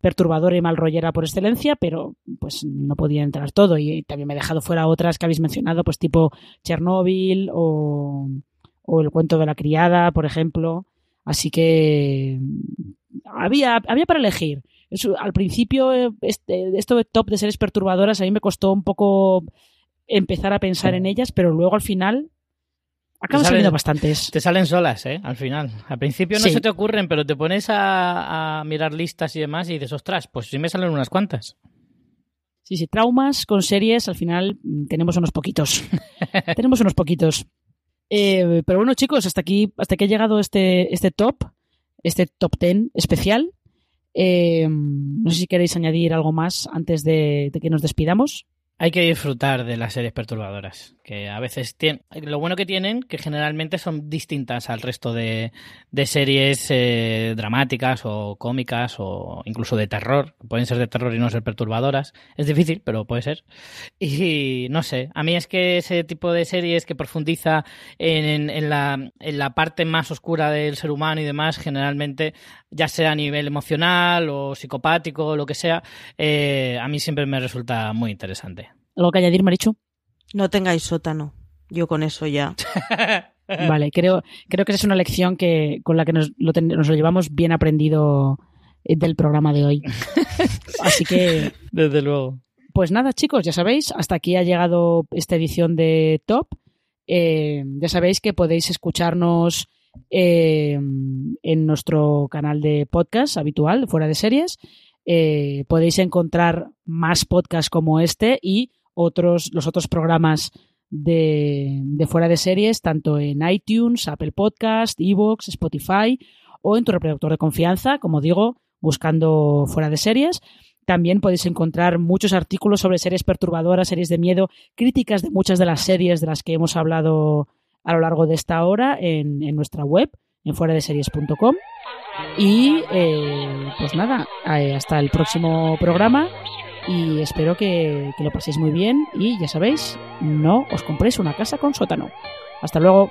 perturbadora y mal rollera por excelencia, pero pues no podía entrar todo. Y también me he dejado fuera otras que habéis mencionado, pues tipo Chernobyl o, o El cuento de la criada, por ejemplo. Así que había, había para elegir. al principio, este, esto de top de series perturbadoras, a mí me costó un poco empezar a pensar en ellas, pero luego al final acaban saliendo bastantes. Te salen solas, ¿eh? Al final. Al principio no se te ocurren, pero te pones a, mirar listas y demás y dices, ostras, pues sí me salen unas cuantas. Sí, sí, traumas con series, al final mm, tenemos unos poquitos. tenemos unos poquitos. Eh, pero bueno, chicos, hasta aquí, hasta que ha llegado este, este top, este top ten especial. Eh, no sé si queréis añadir algo más antes de que nos despidamos. Hay que disfrutar de las series perturbadoras, que a veces tienen... Lo bueno que tienen, que generalmente son distintas al resto de, series eh, dramáticas o cómicas o incluso de terror. Pueden ser de terror y no ser perturbadoras. Es difícil, pero puede ser. Y no sé, a mí es que ese tipo de series que profundiza en, en, la, en la parte más oscura del ser humano y demás, generalmente, ya sea a nivel emocional o psicopático o lo que sea, eh, a mí siempre me resulta muy interesante. ¿Algo que añadir, Marichu? No tengáis sótano. Yo con eso ya. vale, creo, creo que esa es una lección que, con la que nos lo, nos lo llevamos bien aprendido eh, del programa de hoy. Así que. Desde luego. Pues nada, chicos, ya sabéis, hasta aquí ha llegado esta edición de Top. Eh, ya sabéis que podéis escucharnos eh, en nuestro canal de podcast habitual, fuera de series. podéis encontrar más podcasts como este y otros, los otros programas de, de fuera de series, tanto en iTunes, Apple Podcast, Evox, Spotify o en tu reproductor de confianza, como digo, buscando fuera de series. También podéis encontrar muchos artículos sobre series perturbadoras, series de miedo, críticas de muchas de las series de las que hemos hablado a lo largo de esta hora en, nuestra web, en fuera de series.com. Y eh, pues nada, eh, hasta el próximo programa y espero que, que lo paséis muy bien y ya sabéis, no os compréis una casa con sótano. Hasta luego.